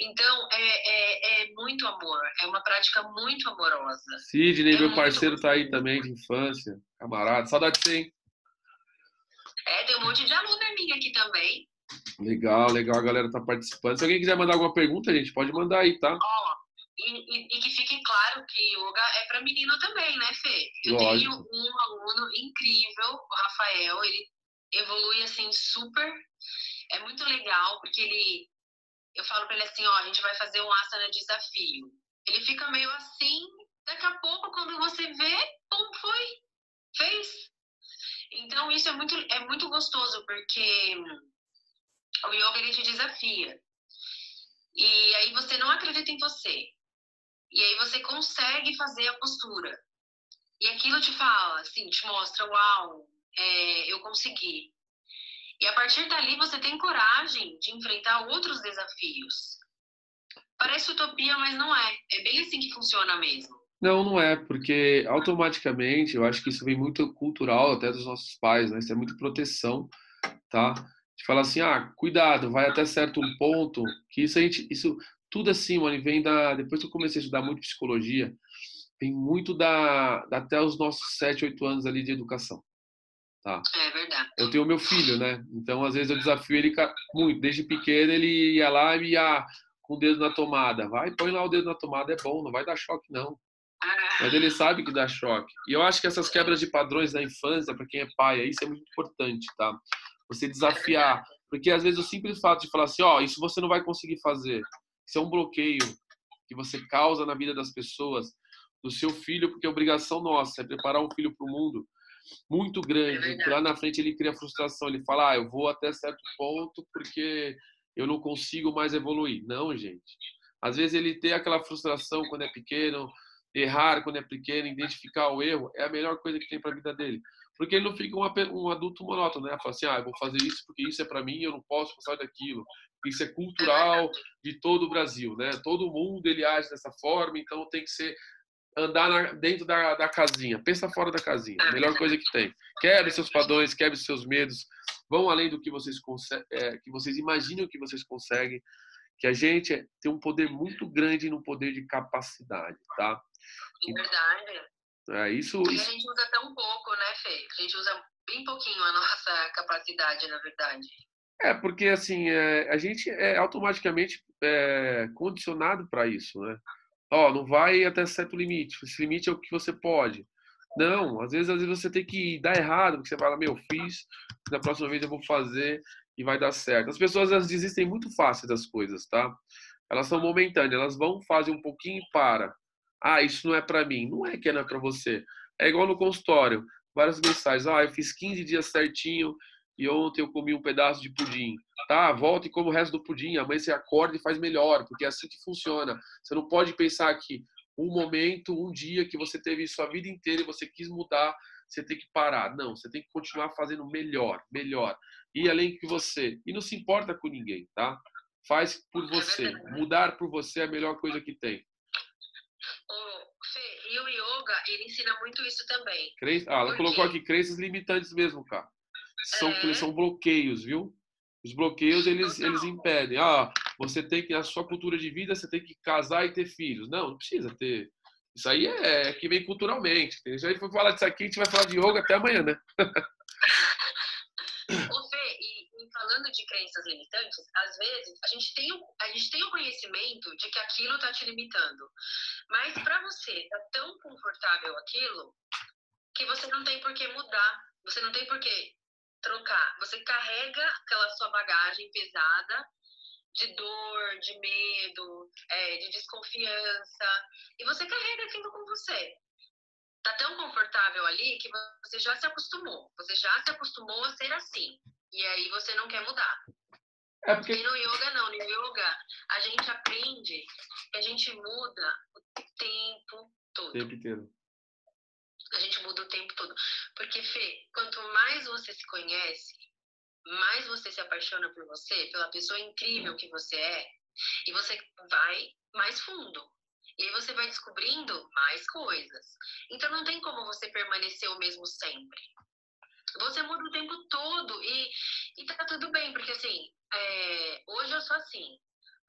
Então, é, é, é, muito amor, é uma prática muito amorosa. Sidney, é meu parceiro, tá aí também de infância, camarada. Saudade de você, hein? É, tem um monte de aluna minha aqui também. Legal, legal, a galera tá participando. Se alguém quiser mandar alguma pergunta, gente, pode mandar aí, tá? Ó, e, e, e, que fique claro que yoga é para menino também, né, Fê? Eu Lógico. tenho um aluno incrível, o Rafael, ele evolui assim super. É muito legal, porque ele. Eu falo para ele assim: ó, a gente vai fazer um asana desafio. Ele fica meio assim, daqui a pouco, quando você vê, pum, foi, fez. Então, isso é muito, é muito gostoso, porque o yoga ele te desafia. E aí você não acredita em você. E aí você consegue fazer a postura. E aquilo te fala, assim, te mostra, uau, é, eu consegui. E a partir dali você tem coragem de enfrentar outros desafios. Parece utopia, mas não é. É bem assim que funciona mesmo. Não, não é, porque automaticamente eu acho que isso vem muito cultural até dos nossos pais, né? Isso é muito proteção, tá? De falar assim, ah, cuidado, vai até certo ponto, que isso a gente, isso tudo assim, mano, vem da. Depois que eu comecei a estudar muito psicologia, vem muito da até os nossos 7, 8 anos ali de educação. Tá? É verdade. Eu tenho meu filho, né? Então, às vezes, eu desafio ele muito. Desde pequeno, ele ia lá e ia com o dedo na tomada. Vai, põe lá o dedo na tomada, é bom, não vai dar choque, não. Ah. Mas ele sabe que dá choque. E eu acho que essas quebras de padrões da infância, para quem é pai, isso é muito importante, tá? Você desafiar. Porque, às vezes, o simples fato de falar assim, ó, oh, isso você não vai conseguir fazer. Isso é um bloqueio que você causa na vida das pessoas, do seu filho, porque é obrigação nossa, é preparar um filho para o mundo muito grande. É lá na frente ele cria frustração, ele fala, ah, eu vou até certo ponto porque eu não consigo mais evoluir. Não, gente. Às vezes ele tem aquela frustração quando é pequeno, errar quando é pequeno, identificar o erro, é a melhor coisa que tem para a vida dele. Porque ele não fica um, um adulto monótono, né? Fala assim, ah, eu vou fazer isso porque isso é para mim, eu não posso passar daquilo. Isso é cultural de todo o Brasil, né? Todo mundo ele age dessa forma, então tem que ser andar na, dentro da, da casinha. Pensa fora da casinha. A melhor coisa que tem. Quebre seus padrões, quebre seus medos. Vão além do que vocês, é, que vocês imaginam que vocês conseguem. Que a gente tem um poder muito grande no poder de capacidade, tá? É verdade. É, isso, Porque isso... a gente usa tão pouco, né, Fê? A gente usa bem pouquinho a nossa capacidade, na verdade. É, porque assim, é, a gente é automaticamente é, condicionado para isso, né? Ó, não vai até certo limite. Esse limite é o que você pode. Não, às vezes, às vezes você tem que dar errado, porque você fala, meu, fiz, na próxima vez eu vou fazer e vai dar certo. As pessoas elas desistem muito fácil das coisas, tá? Elas são momentâneas, elas vão fazer um pouquinho e para. Ah, isso não é para mim. Não é que não é para você. É igual no consultório, várias mensagens. Ah, eu fiz 15 dias certinho e ontem eu comi um pedaço de pudim. Tá, volta e come o resto do pudim. Amanhã você acorda e faz melhor, porque é assim que funciona. Você não pode pensar que um momento, um dia que você teve isso a vida inteira e você quis mudar, você tem que parar. Não, você tem que continuar fazendo melhor, melhor. E além que você. E não se importa com ninguém, tá? Faz por você. Mudar por você é a melhor coisa que tem. Fê, e o yoga, ele ensina muito isso também. Ah, ela colocou aqui crenças limitantes mesmo, cara. São, é. são bloqueios, viu? Os bloqueios, eles, eles impedem. Ah, você tem que, a sua cultura de vida, você tem que casar e ter filhos. Não, não precisa ter. Isso aí é, é que vem culturalmente. Se a gente for falar disso aqui, a gente vai falar de yoga até amanhã, né? Ô Fê, e, e, falando de crenças limitantes, às vezes a gente tem, a gente tem o conhecimento de que aquilo está te limitando. Mas para você tá tão confortável aquilo que você não tem por que mudar. Você não tem por que trocar. Você carrega aquela sua bagagem pesada de dor, de medo, é, de desconfiança, e você carrega aquilo com você. tá tão confortável ali que você já se acostumou. Você já se acostumou a ser assim. E aí você não quer mudar. É porque... E no yoga não, no yoga a gente aprende que a gente muda o tempo todo. O tempo inteiro. Muda o tempo todo. Porque, Fê, quanto mais você se conhece, mais você se apaixona por você, pela pessoa incrível que você é, e você vai mais fundo. E aí você vai descobrindo mais coisas. Então não tem como você permanecer o mesmo sempre. Você muda o tempo todo e, e tá tudo bem, porque assim, é, hoje eu sou assim.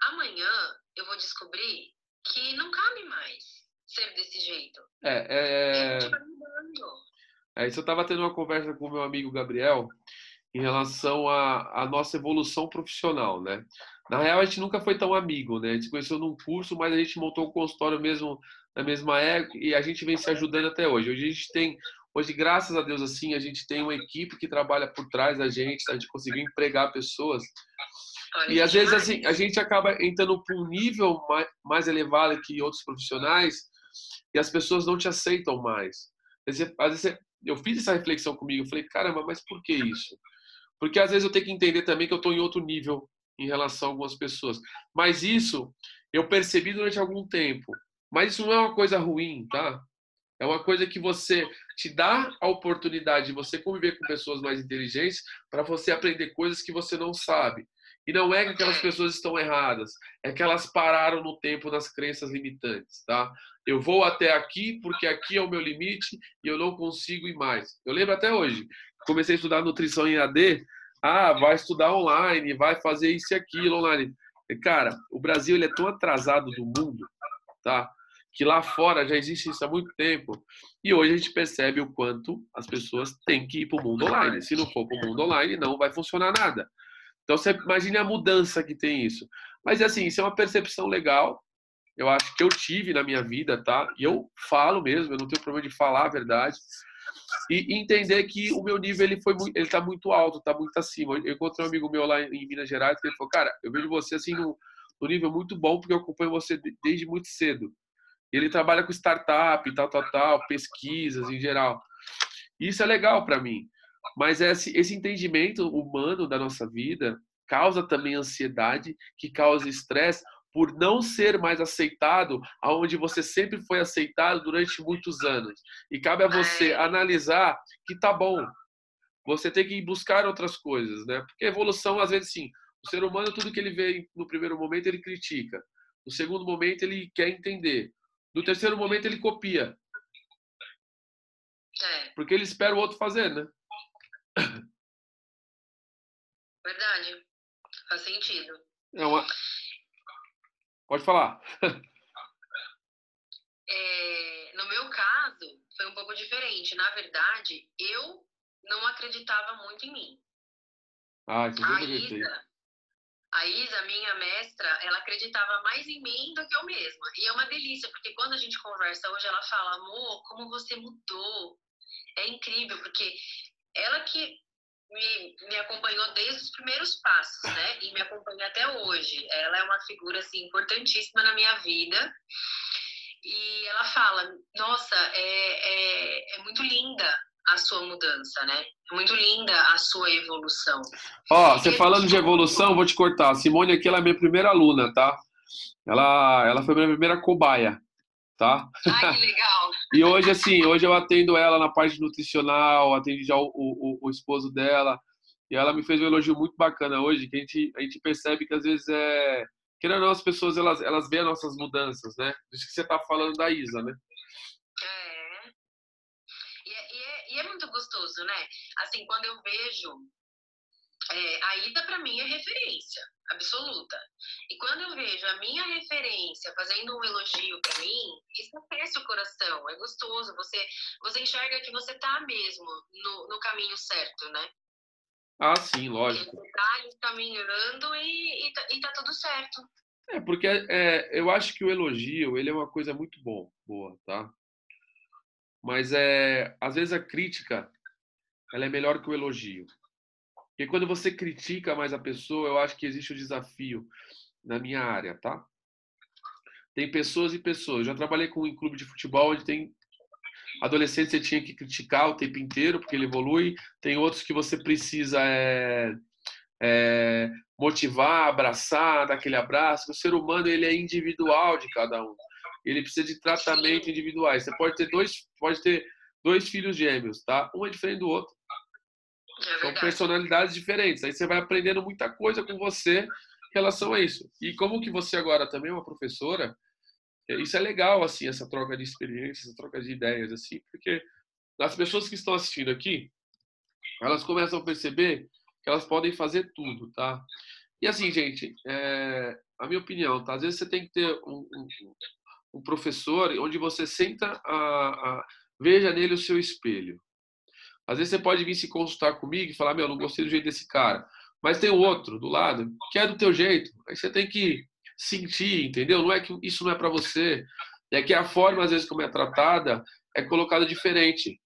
Amanhã eu vou descobrir que não cabe mais ser desse jeito. É, é... É, isso eu estava tendo uma conversa com o meu amigo Gabriel em relação à, nossa evolução profissional, né? Na real, a gente nunca foi tão amigo, né? A gente conheceu num curso, mas a gente montou o consultório mesmo na mesma época e a gente vem se ajudando até hoje. Hoje a gente tem, hoje graças a Deus assim, a gente tem uma equipe que trabalha por trás da gente, a gente conseguiu empregar pessoas. E às vezes assim, a gente acaba entrando para um nível mais, mais elevado que outros profissionais e as pessoas não te aceitam mais. Às vezes, eu fiz essa reflexão comigo, eu falei, caramba, mas por que isso? Porque às vezes eu tenho que entender também que eu estou em outro nível em relação a algumas pessoas. Mas isso eu percebi durante algum tempo. Mas isso não é uma coisa ruim, tá? É uma coisa que você te dá a oportunidade de você conviver com pessoas mais inteligentes para você aprender coisas que você não sabe. E não é que aquelas pessoas estão erradas, é que elas pararam no tempo nas crenças limitantes, tá? Eu vou até aqui porque aqui é o meu limite e eu não consigo ir mais. Eu lembro até hoje, comecei a estudar nutrição em AD, ah, vai estudar online, vai fazer isso e aquilo online. Cara, o Brasil ele é tão atrasado do mundo, tá? Que lá fora já existe isso há muito tempo. E hoje a gente percebe o quanto as pessoas têm que ir para o mundo online. Se não for para o mundo online, não vai funcionar nada. Então você imagine a mudança que tem isso. Mas assim, isso é uma percepção legal. Eu acho que eu tive na minha vida, tá? E eu falo mesmo, eu não tenho problema de falar a verdade e entender que o meu nível ele foi ele tá muito alto, tá muito acima. Eu encontrei um amigo meu lá em Minas Gerais que ele falou: "Cara, eu vejo você assim no, no nível muito bom porque eu acompanho você desde muito cedo". Ele trabalha com startup, tal, tal, tal, pesquisas em geral. Isso é legal para mim. Mas esse, esse entendimento humano da nossa vida causa também ansiedade, que causa estresse, por não ser mais aceitado aonde você sempre foi aceitado durante muitos anos. E cabe a você analisar que tá bom. Você tem que buscar outras coisas, né? Porque evolução às vezes sim, o ser humano tudo que ele vê no primeiro momento ele critica. No segundo momento ele quer entender. No terceiro momento ele copia. É. Porque ele espera o outro fazer, né? Verdade. Faz sentido. É uma, Pode falar. é, no meu caso, foi um pouco diferente. Na verdade, eu não acreditava muito em mim. Ah, isso a Isa, a Isa, minha mestra, ela acreditava mais em mim do que eu mesma. E é uma delícia, porque quando a gente conversa hoje, ela fala, amor, como você mudou. É incrível, porque ela que me, me acompanhou desde os primeiros passos, né? E me acompanha até hoje. Ela é uma figura assim importantíssima na minha vida. E ela fala: Nossa, é, é, é muito linda a sua mudança, né? É muito linda a sua evolução. Ó, oh, você falando de evolução, vou te cortar. A Simone aqui ela é minha primeira aluna, tá? Ela, ela foi minha primeira cobaia, tá? Ai, que legal. E hoje, assim, hoje eu atendo ela na parte nutricional, atendo já o, o, o, esposo dela. E ela me fez um elogio muito bacana hoje, que a gente, a gente percebe que às vezes é. Querendo ou não, as pessoas elas, elas veem as nossas mudanças, né? Isso que você está falando da Isa, né? É. E, é. e, é. e é muito gostoso, né? Assim, quando eu vejo. É, a Ida, para mim, é referência absoluta. E quando eu vejo a minha referência fazendo um elogio para mim, isso aquece o coração, é gostoso. Você, você enxerga que você tá mesmo no, no caminho certo, né? Ah, sim, lógico. Você tá caminhando e, e, tá, e tá tudo certo. É, porque é, eu acho que o elogio, ele é uma coisa muito bom, boa, tá? Mas é, às vezes a crítica, ela é melhor que o elogio. Porque quando você critica mais a pessoa, eu acho que existe o um desafio na minha área, tá? Tem pessoas e pessoas. Eu já trabalhei com um clube de futebol onde tem adolescente você tinha que criticar o tempo inteiro, porque ele evolui. Tem outros que você precisa é, é, motivar, abraçar, dar aquele abraço. O ser humano ele é individual de cada um. Ele precisa de tratamento individuais. Você pode ter dois, pode ter dois filhos gêmeos, tá? Um é diferente do outro. É São personalidades diferentes. Aí você vai aprendendo muita coisa com você em relação a isso. E como que você agora também é uma professora, é, isso é legal, assim, essa troca de experiências, essa troca de ideias, assim, porque as pessoas que estão assistindo aqui, elas começam a perceber que elas podem fazer tudo, tá? E assim, gente, é, a minha opinião, tá? Às vezes você tem que ter um, um, um professor onde você senta a, a, veja nele o seu espelho. Às vezes você pode vir se consultar comigo e falar, meu, não gostei do jeito desse cara. Mas tem outro do lado que é do teu jeito. Aí você tem que sentir, entendeu? Não é que isso não é para você. É que a forma, às vezes, como é tratada, é colocada diferente.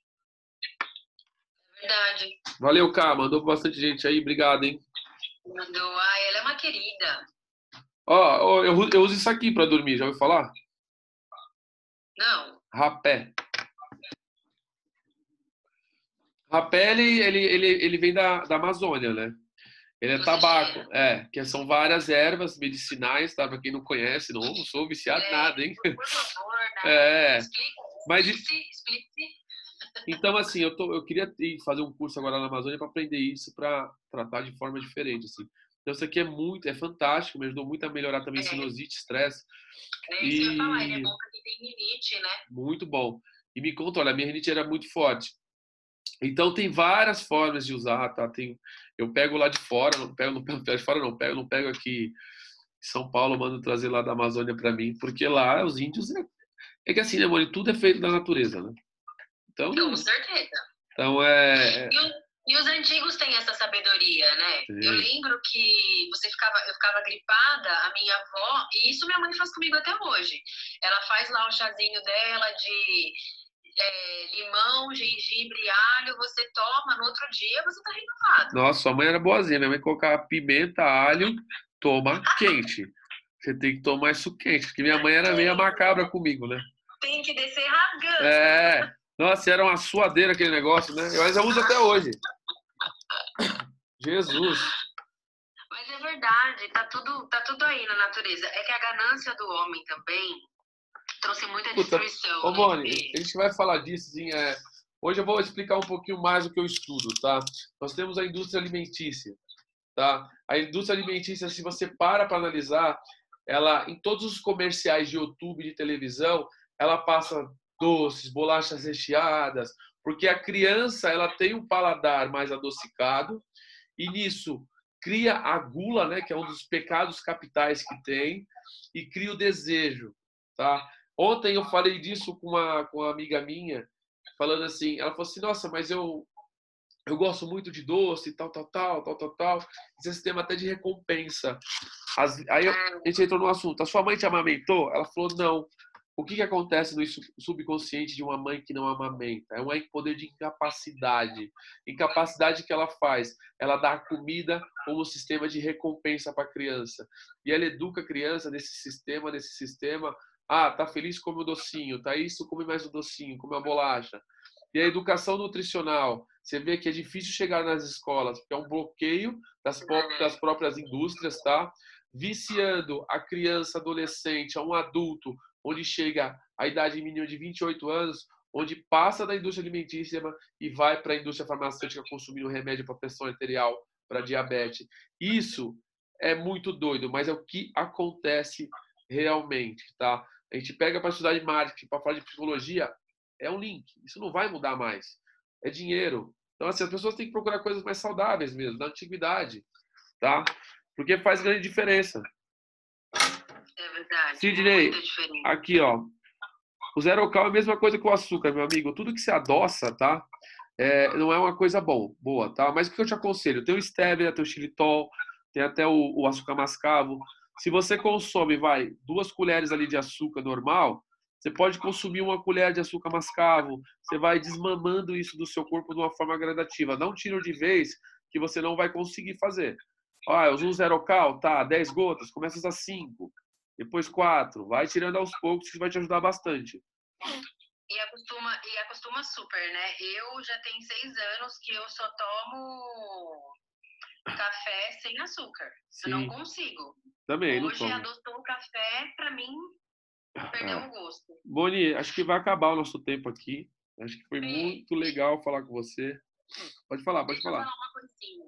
Verdade. Valeu, Cá. Mandou bastante gente aí. Obrigado, hein? Mandou. Ai, ela é uma querida. Ó, eu, eu uso isso aqui para dormir. Já ouviu falar? Não. Rapé. Rapé, ele, ele, ele, ele vem da, da Amazônia, né? Ele é tabaco, é, que são várias ervas medicinais, tá? Pra quem não conhece, não sou viciado é, nada, hein? Por favor, né? É. Mas explique, explique. Então, assim, eu, tô, eu queria fazer um curso agora na Amazônia para aprender isso, para tratar de forma diferente, assim. Então, isso aqui é muito, é fantástico, me ajudou muito a melhorar também é. sinusite, estresse. É isso e... que eu ia falar, ele é bom para quem tem rinite, né? Muito bom. E me conta, olha, a minha rinite era muito forte. Então tem várias formas de usar, tá? Tem, eu pego lá de fora, não pego, não pego de fora, não pego, não pego aqui em São Paulo, mando trazer lá da Amazônia para mim, porque lá os índios é, é que assim, né, Mori, tudo é feito da natureza, né? Então, Com certeza. Então é. é e, o, e os antigos têm essa sabedoria, né? Sim. Eu lembro que você ficava, eu ficava gripada, a minha avó, e isso minha mãe faz comigo até hoje. Ela faz lá o chazinho dela de é, limão, gengibre, alho, você toma, no outro dia você tá renovado. Nossa, sua mãe era boazinha. Minha mãe colocava pimenta, alho, toma quente. Você tem que tomar isso quente, porque minha mãe era meio macabra comigo, né? Tem que descer rasgando. É. Nossa, era uma suadeira aquele negócio, né? Mas eu uso até hoje. Jesus. Mas é verdade, tá tudo, tá tudo aí na natureza. É que a ganância do homem também trouxe muita destruição. Ô, Moni, né? a gente vai falar disso, assim, é... Hoje eu vou explicar um pouquinho mais o que eu estudo, tá? Nós temos a indústria alimentícia, tá? A indústria alimentícia, se você para para analisar, ela em todos os comerciais de YouTube, de televisão, ela passa doces, bolachas recheadas, porque a criança ela tem um paladar mais adocicado e nisso cria a gula, né, que é um dos pecados capitais que tem, e cria o desejo, tá? Ontem eu falei disso com uma, com uma amiga minha, falando assim, ela falou assim, nossa, mas eu eu gosto muito de doce, tal, tal, tal, tal, tal, tal. Esse sistema até de recompensa. As, aí a gente entrou no assunto. A sua mãe te amamentou? Ela falou, não. O que, que acontece no subconsciente de uma mãe que não amamenta? É um poder de incapacidade. Incapacidade que ela faz? Ela dá comida como sistema de recompensa para a criança. E ela educa a criança nesse sistema, nesse sistema, ah, tá feliz, come o docinho. Tá isso, come mais o docinho, come a bolacha. E a educação nutricional. Você vê que é difícil chegar nas escolas, porque é um bloqueio das, das próprias indústrias, tá? Viciando a criança, adolescente, a um adulto, onde chega a idade mínima de 28 anos, onde passa da indústria alimentícia e vai para a indústria farmacêutica consumindo remédio para pressão arterial, para diabetes. Isso é muito doido, mas é o que acontece realmente, tá? A gente pega para estudar de marketing, para falar de psicologia, é um link. Isso não vai mudar mais. É dinheiro. Então, assim, as pessoas têm que procurar coisas mais saudáveis mesmo, da antiguidade, tá? Porque faz grande diferença. É verdade. Sidney, aqui, ó. O zero cal é a mesma coisa que o açúcar, meu amigo. Tudo que se adoça, tá? É, não é uma coisa bom, boa, tá? Mas o que eu te aconselho? Tem o stevia, tem o xilitol, tem até o, o açúcar mascavo. Se você consome, vai, duas colheres ali de açúcar normal, você pode consumir uma colher de açúcar mascavo. Você vai desmamando isso do seu corpo de uma forma gradativa. Não tiro de vez que você não vai conseguir fazer. Ah, eu uso um zero cal, tá, 10 gotas, começa a 5, depois 4, vai tirando aos poucos que vai te ajudar bastante. E acostuma, e acostuma super, né? Eu já tenho seis anos que eu só tomo café sem açúcar. Sim. Eu não consigo. Também, Hoje adotou o café, pra mim, perdeu É. o gosto. Boni, acho que vai acabar o nosso tempo aqui. Acho que foi Sim. muito legal falar com você. Pode falar, pode Deixa eu falar. falar uma coisinha.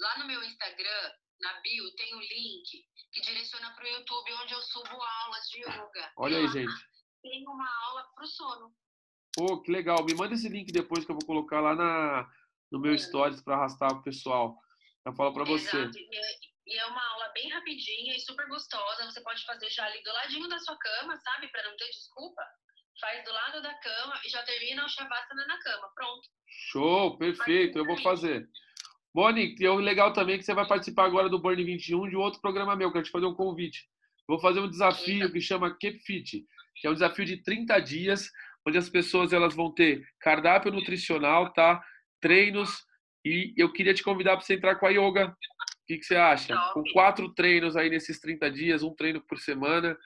Lá no meu Instagram, na bio, tem um link que direciona para o YouTube, onde eu subo aulas de yoga. Olha aí, gente. Tem uma aula pro sono. Pô, que legal. Me manda esse link depois que eu vou colocar lá na, no meu Manda. stories para arrastar o pessoal. Eu falo para você. Exato. E é, e é uma aula bem rapidinha e super gostosa. Você pode fazer já ali do ladinho da sua cama, sabe? Para não ter desculpa. Faz do lado da cama e já termina o Shavasana na cama. Pronto. Show, perfeito. Eu vou fazer. Boni, e o legal também é que você vai participar agora do Burn 21 de outro programa meu, que eu te fazer um convite. Vou fazer um desafio que chama Keep Fit, que é um desafio de 30 dias, onde as pessoas elas vão ter cardápio nutricional, tá? Treinos e eu queria te convidar para você entrar com a yoga. O que, que você acha? Top. Com quatro treinos aí nesses 30 dias, um treino por semana.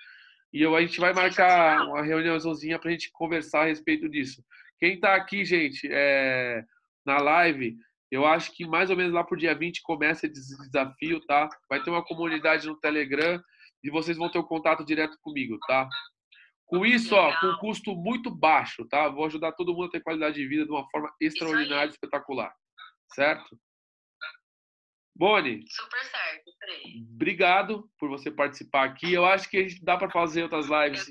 E eu, a gente vai marcar uma reuniãozinha para a gente conversar a respeito disso. Quem está aqui, gente, é, na live, eu acho que mais ou menos lá por dia 20 começa esse desafio, tá? Vai ter uma comunidade no Telegram e vocês vão ter o contato direto comigo, tá? Com isso, ó, com um custo muito baixo, tá? Vou ajudar todo mundo a ter qualidade de vida de uma forma extraordinária, espetacular. Certo? Boni, Super certo, Frei. obrigado por você participar aqui. Eu acho que a gente dá para fazer outras lives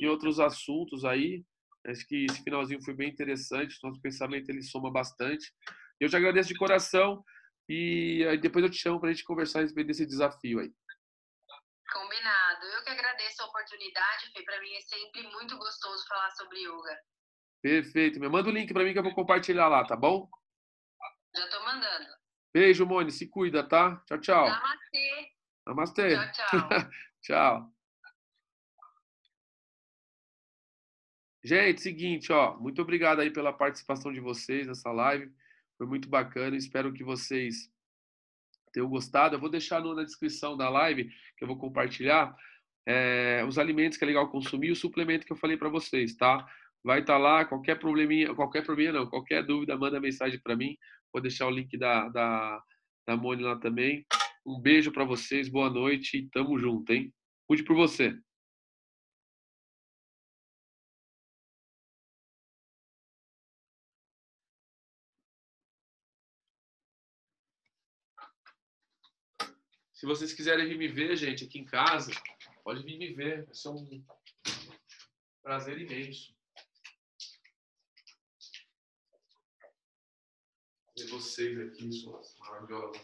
em outros assuntos aí. Acho que esse finalzinho foi bem interessante. Nosso pensamento ele soma bastante. Eu te agradeço de coração e aí depois eu te chamo para a gente conversar a respeito desse desafio aí. Combinado. Eu que agradeço a oportunidade, Fê. Para mim é sempre muito gostoso falar sobre yoga. Perfeito. Me manda o link para mim que eu vou compartilhar lá, tá bom? Já tô mandando. Beijo, Mone. Se cuida, tá? Tchau, tchau. Namastê. Namastê. Tchau, tchau. Tchau. Gente, seguinte, ó, muito obrigado aí pela participação de vocês nessa live. Foi muito bacana. Espero que vocês tenham gostado. Eu vou deixar no- na descrição da live que eu vou compartilhar é, os alimentos que é legal consumir e o suplemento que eu falei para vocês, tá? Vai estar lá. Qualquer probleminha, qualquer probleminha não, qualquer dúvida, manda mensagem para mim. Vou deixar o link da da, da Mone lá também. Um beijo para vocês, boa noite e tamo junto, hein? Cuide por você. Se vocês quiserem vir me ver, gente, aqui em casa, pode vir me ver. Vai ser um prazer imenso. ter vocês aqui, suas maravilhosas.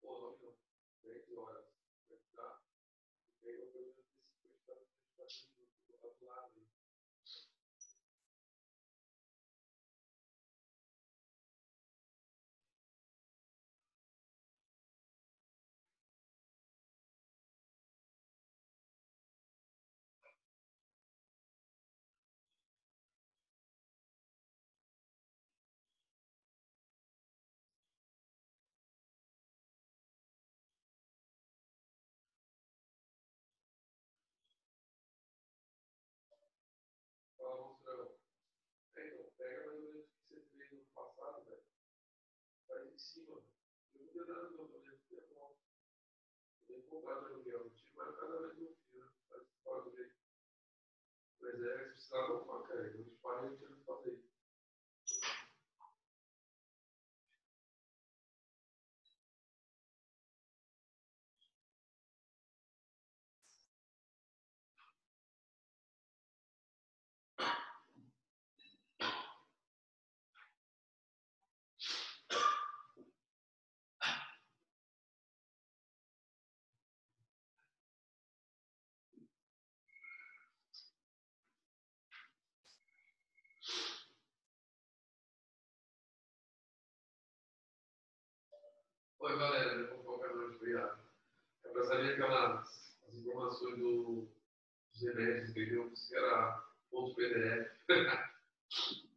Colônia, 10 horas, tá? E eu vou fazer esse fazer? Cima. Eu não tenho nada de novo, eu tenho bom. Eu tenho comprado aluguel, eu tive mais cada vez meu filho, né? Faz fora do Mas é, se precisar, não é. Eu disparei, eu tinha que fazer. Oi, eu vou focar no obrigado. É para saber aquelas as informações do, dos remédios, entendeu? Se era outro PDF.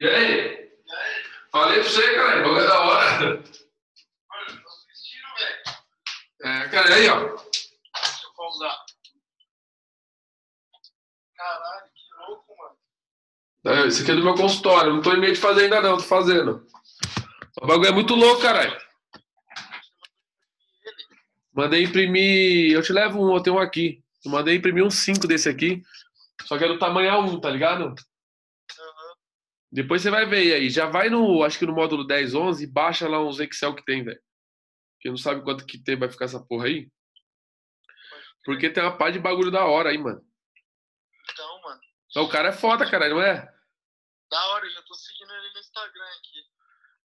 E aí? Falei pra você, cara, o é da hora. Mano, tô assistindo, velho. É, cara, aí, ó. Deixa eu pausar. Caralho, que louco, mano. É, esse aqui é do meu consultório. Não tô em meio de fazer ainda, não. Tô fazendo. O bagulho é muito louco, caralho. Mandei imprimir. Eu te levo um, eu tenho um aqui. Eu mandei imprimir um 5 desse aqui. Só que é do tamanho A1, tá ligado? Uhum. Depois você vai ver aí. Já vai no, acho que no módulo 10, 11 e baixa lá uns Excel que tem, velho. Que não sabe quanto que tem, vai ficar essa porra aí. Porque tem uma pá de bagulho da hora aí, mano. Então, mano. Então, o cara é foda, cara, não é? Da hora, eu já tô seguindo ele no Instagram aqui.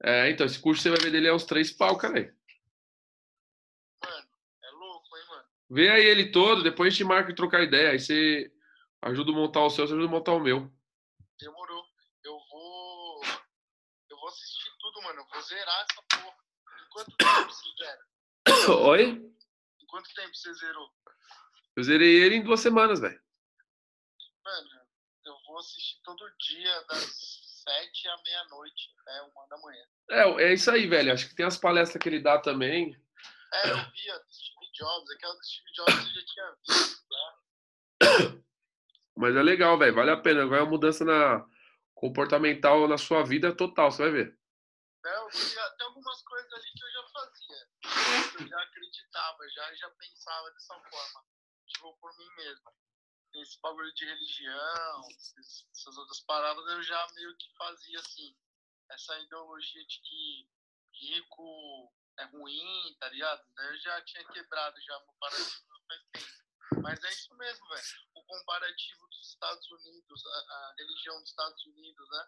É, então, esse curso você vai ver dele é uns três pau, cara. Vê aí ele todo, depois a gente marca e trocar ideia. Aí você ajuda a montar o seu, você ajuda a montar o meu. Demorou. Eu vou. Eu vou assistir tudo, mano. Eu vou zerar essa porra. Em quanto tempo você zera? Oi? Em quanto tempo você zerou? Eu zerei ele em duas semanas, velho. Mano, eu vou assistir todo dia, das sete à meia-noite até uma da manhã. É, é isso aí, velho. Acho que tem as palestras que ele dá também. É, eu vi a Jobs, aquela do Steve Jobs eu já tinha visto, tá? Mas é legal, velho, vale a pena. Vai uma mudança na comportamental na sua vida total, você vai ver. Não, tem algumas coisas ali que eu já fazia. Eu já acreditava, já, já pensava dessa forma. Tipo, por mim mesmo. Esse bagulho de religião, essas outras paradas, eu já meio que fazia assim. Essa ideologia de que rico é ruim, tá ligado? Eu já tinha quebrado já meu parâmetro faz tempo. Mas é isso mesmo, velho. O comparativo dos Estados Unidos, a, a, religião dos Estados Unidos, né?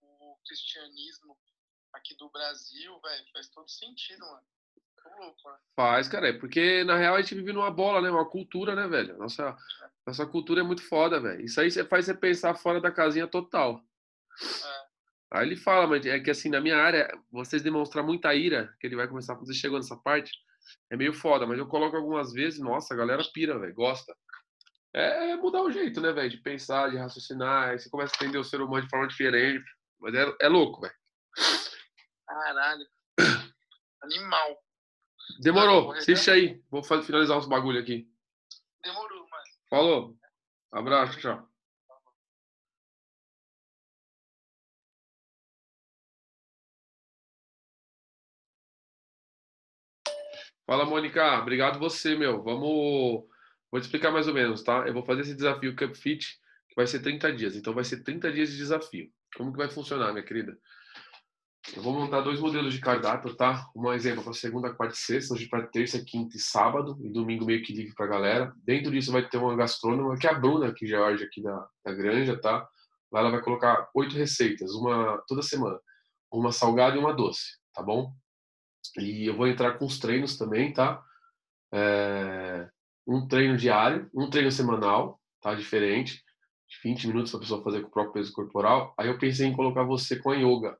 O cristianismo aqui do Brasil, velho, faz todo sentido, mano. Tô louco, né? Faz, cara, é porque na real a gente vive numa bola, né? Uma cultura, né, velho? Nossa, é. nossa cultura é muito foda, velho. Isso aí faz você pensar fora da casinha total. É. Aí ele fala, mas é que assim, na minha área, vocês demonstrar muita ira, que ele vai começar a fazer, chegou nessa parte, é meio foda, mas eu coloco algumas vezes, nossa, a galera pira, velho, gosta. É, é mudar o jeito, né, velho, de pensar, de raciocinar, aí você começa a entender o ser humano de forma diferente, mas é, é louco, velho. Caralho. Animal. Demorou, assiste aí, vou finalizar uns bagulho aqui. Demorou, mano. Falou, abraço, tchau. Fala, Mônica. Obrigado você, meu. Vamos. Vou te explicar mais ou menos, tá? Eu vou fazer esse desafio Cup Fit, que vai ser 30 dias. Então, vai ser 30 dias de desafio. Como que vai funcionar, minha querida? Eu vou montar dois modelos de cardápio, tá? Um exemplo para segunda, quarta e sexta, hoje para terça, quinta e sábado, e domingo meio que livre para galera. Dentro disso vai ter uma gastrônoma, que é a Bruna, que já é aqui da, da Granja, tá? Lá ela vai colocar oito receitas, uma toda semana. Uma salgada e uma doce, tá bom? E eu vou entrar com os treinos também, tá? É, um treino diário, um treino semanal, tá? Diferente, de 20 minutos para a pessoa fazer com o próprio peso corporal. Aí eu pensei em colocar você com a yoga,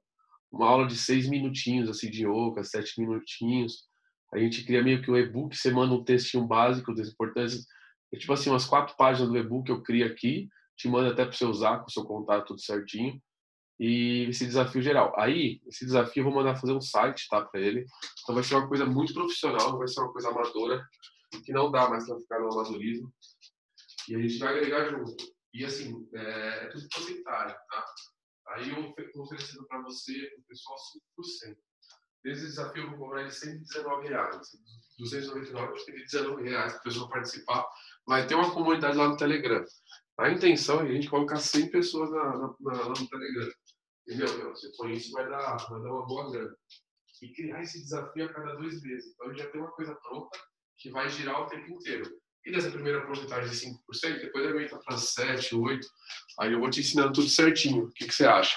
uma aula de seis minutinhos assim de yoga, sete minutinhos. A gente cria meio que um e-book, você manda um textinho básico das importâncias, é tipo assim, umas quatro páginas do e-book eu crio aqui, te mando até para você usar com o seu contato tudo certinho e esse desafio geral. Aí, esse desafio eu vou mandar fazer um site, tá, para ele. Então vai ser uma coisa muito profissional, não vai ser uma coisa amadora, que não dá mais para ficar no amadorismo. E a gente vai agregar junto. E assim, é, é tudo porcentagem, tá? Aí eu estou oferecendo para você, o pessoal, 5%. Desse desafio eu vou cobrar ele 119 reais. 299 eu 19 reais para a participar. Vai ter uma comunidade lá no Telegram. A intenção é a gente colocar 100 pessoas na, na, na, no Telegram. Entendeu? Meu? Você põe isso, vai dar, vai dar uma boa grana. E criar esse desafio a cada dois meses. Então já tem uma coisa pronta que vai girar o tempo inteiro. E nessa primeira porcentagem de 5%, depois aumenta para 7, 8. Aí eu vou te ensinando tudo certinho. O que, que você acha?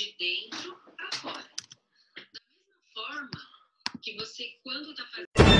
De dentro para fora. Da mesma forma que você, quando está fazendo.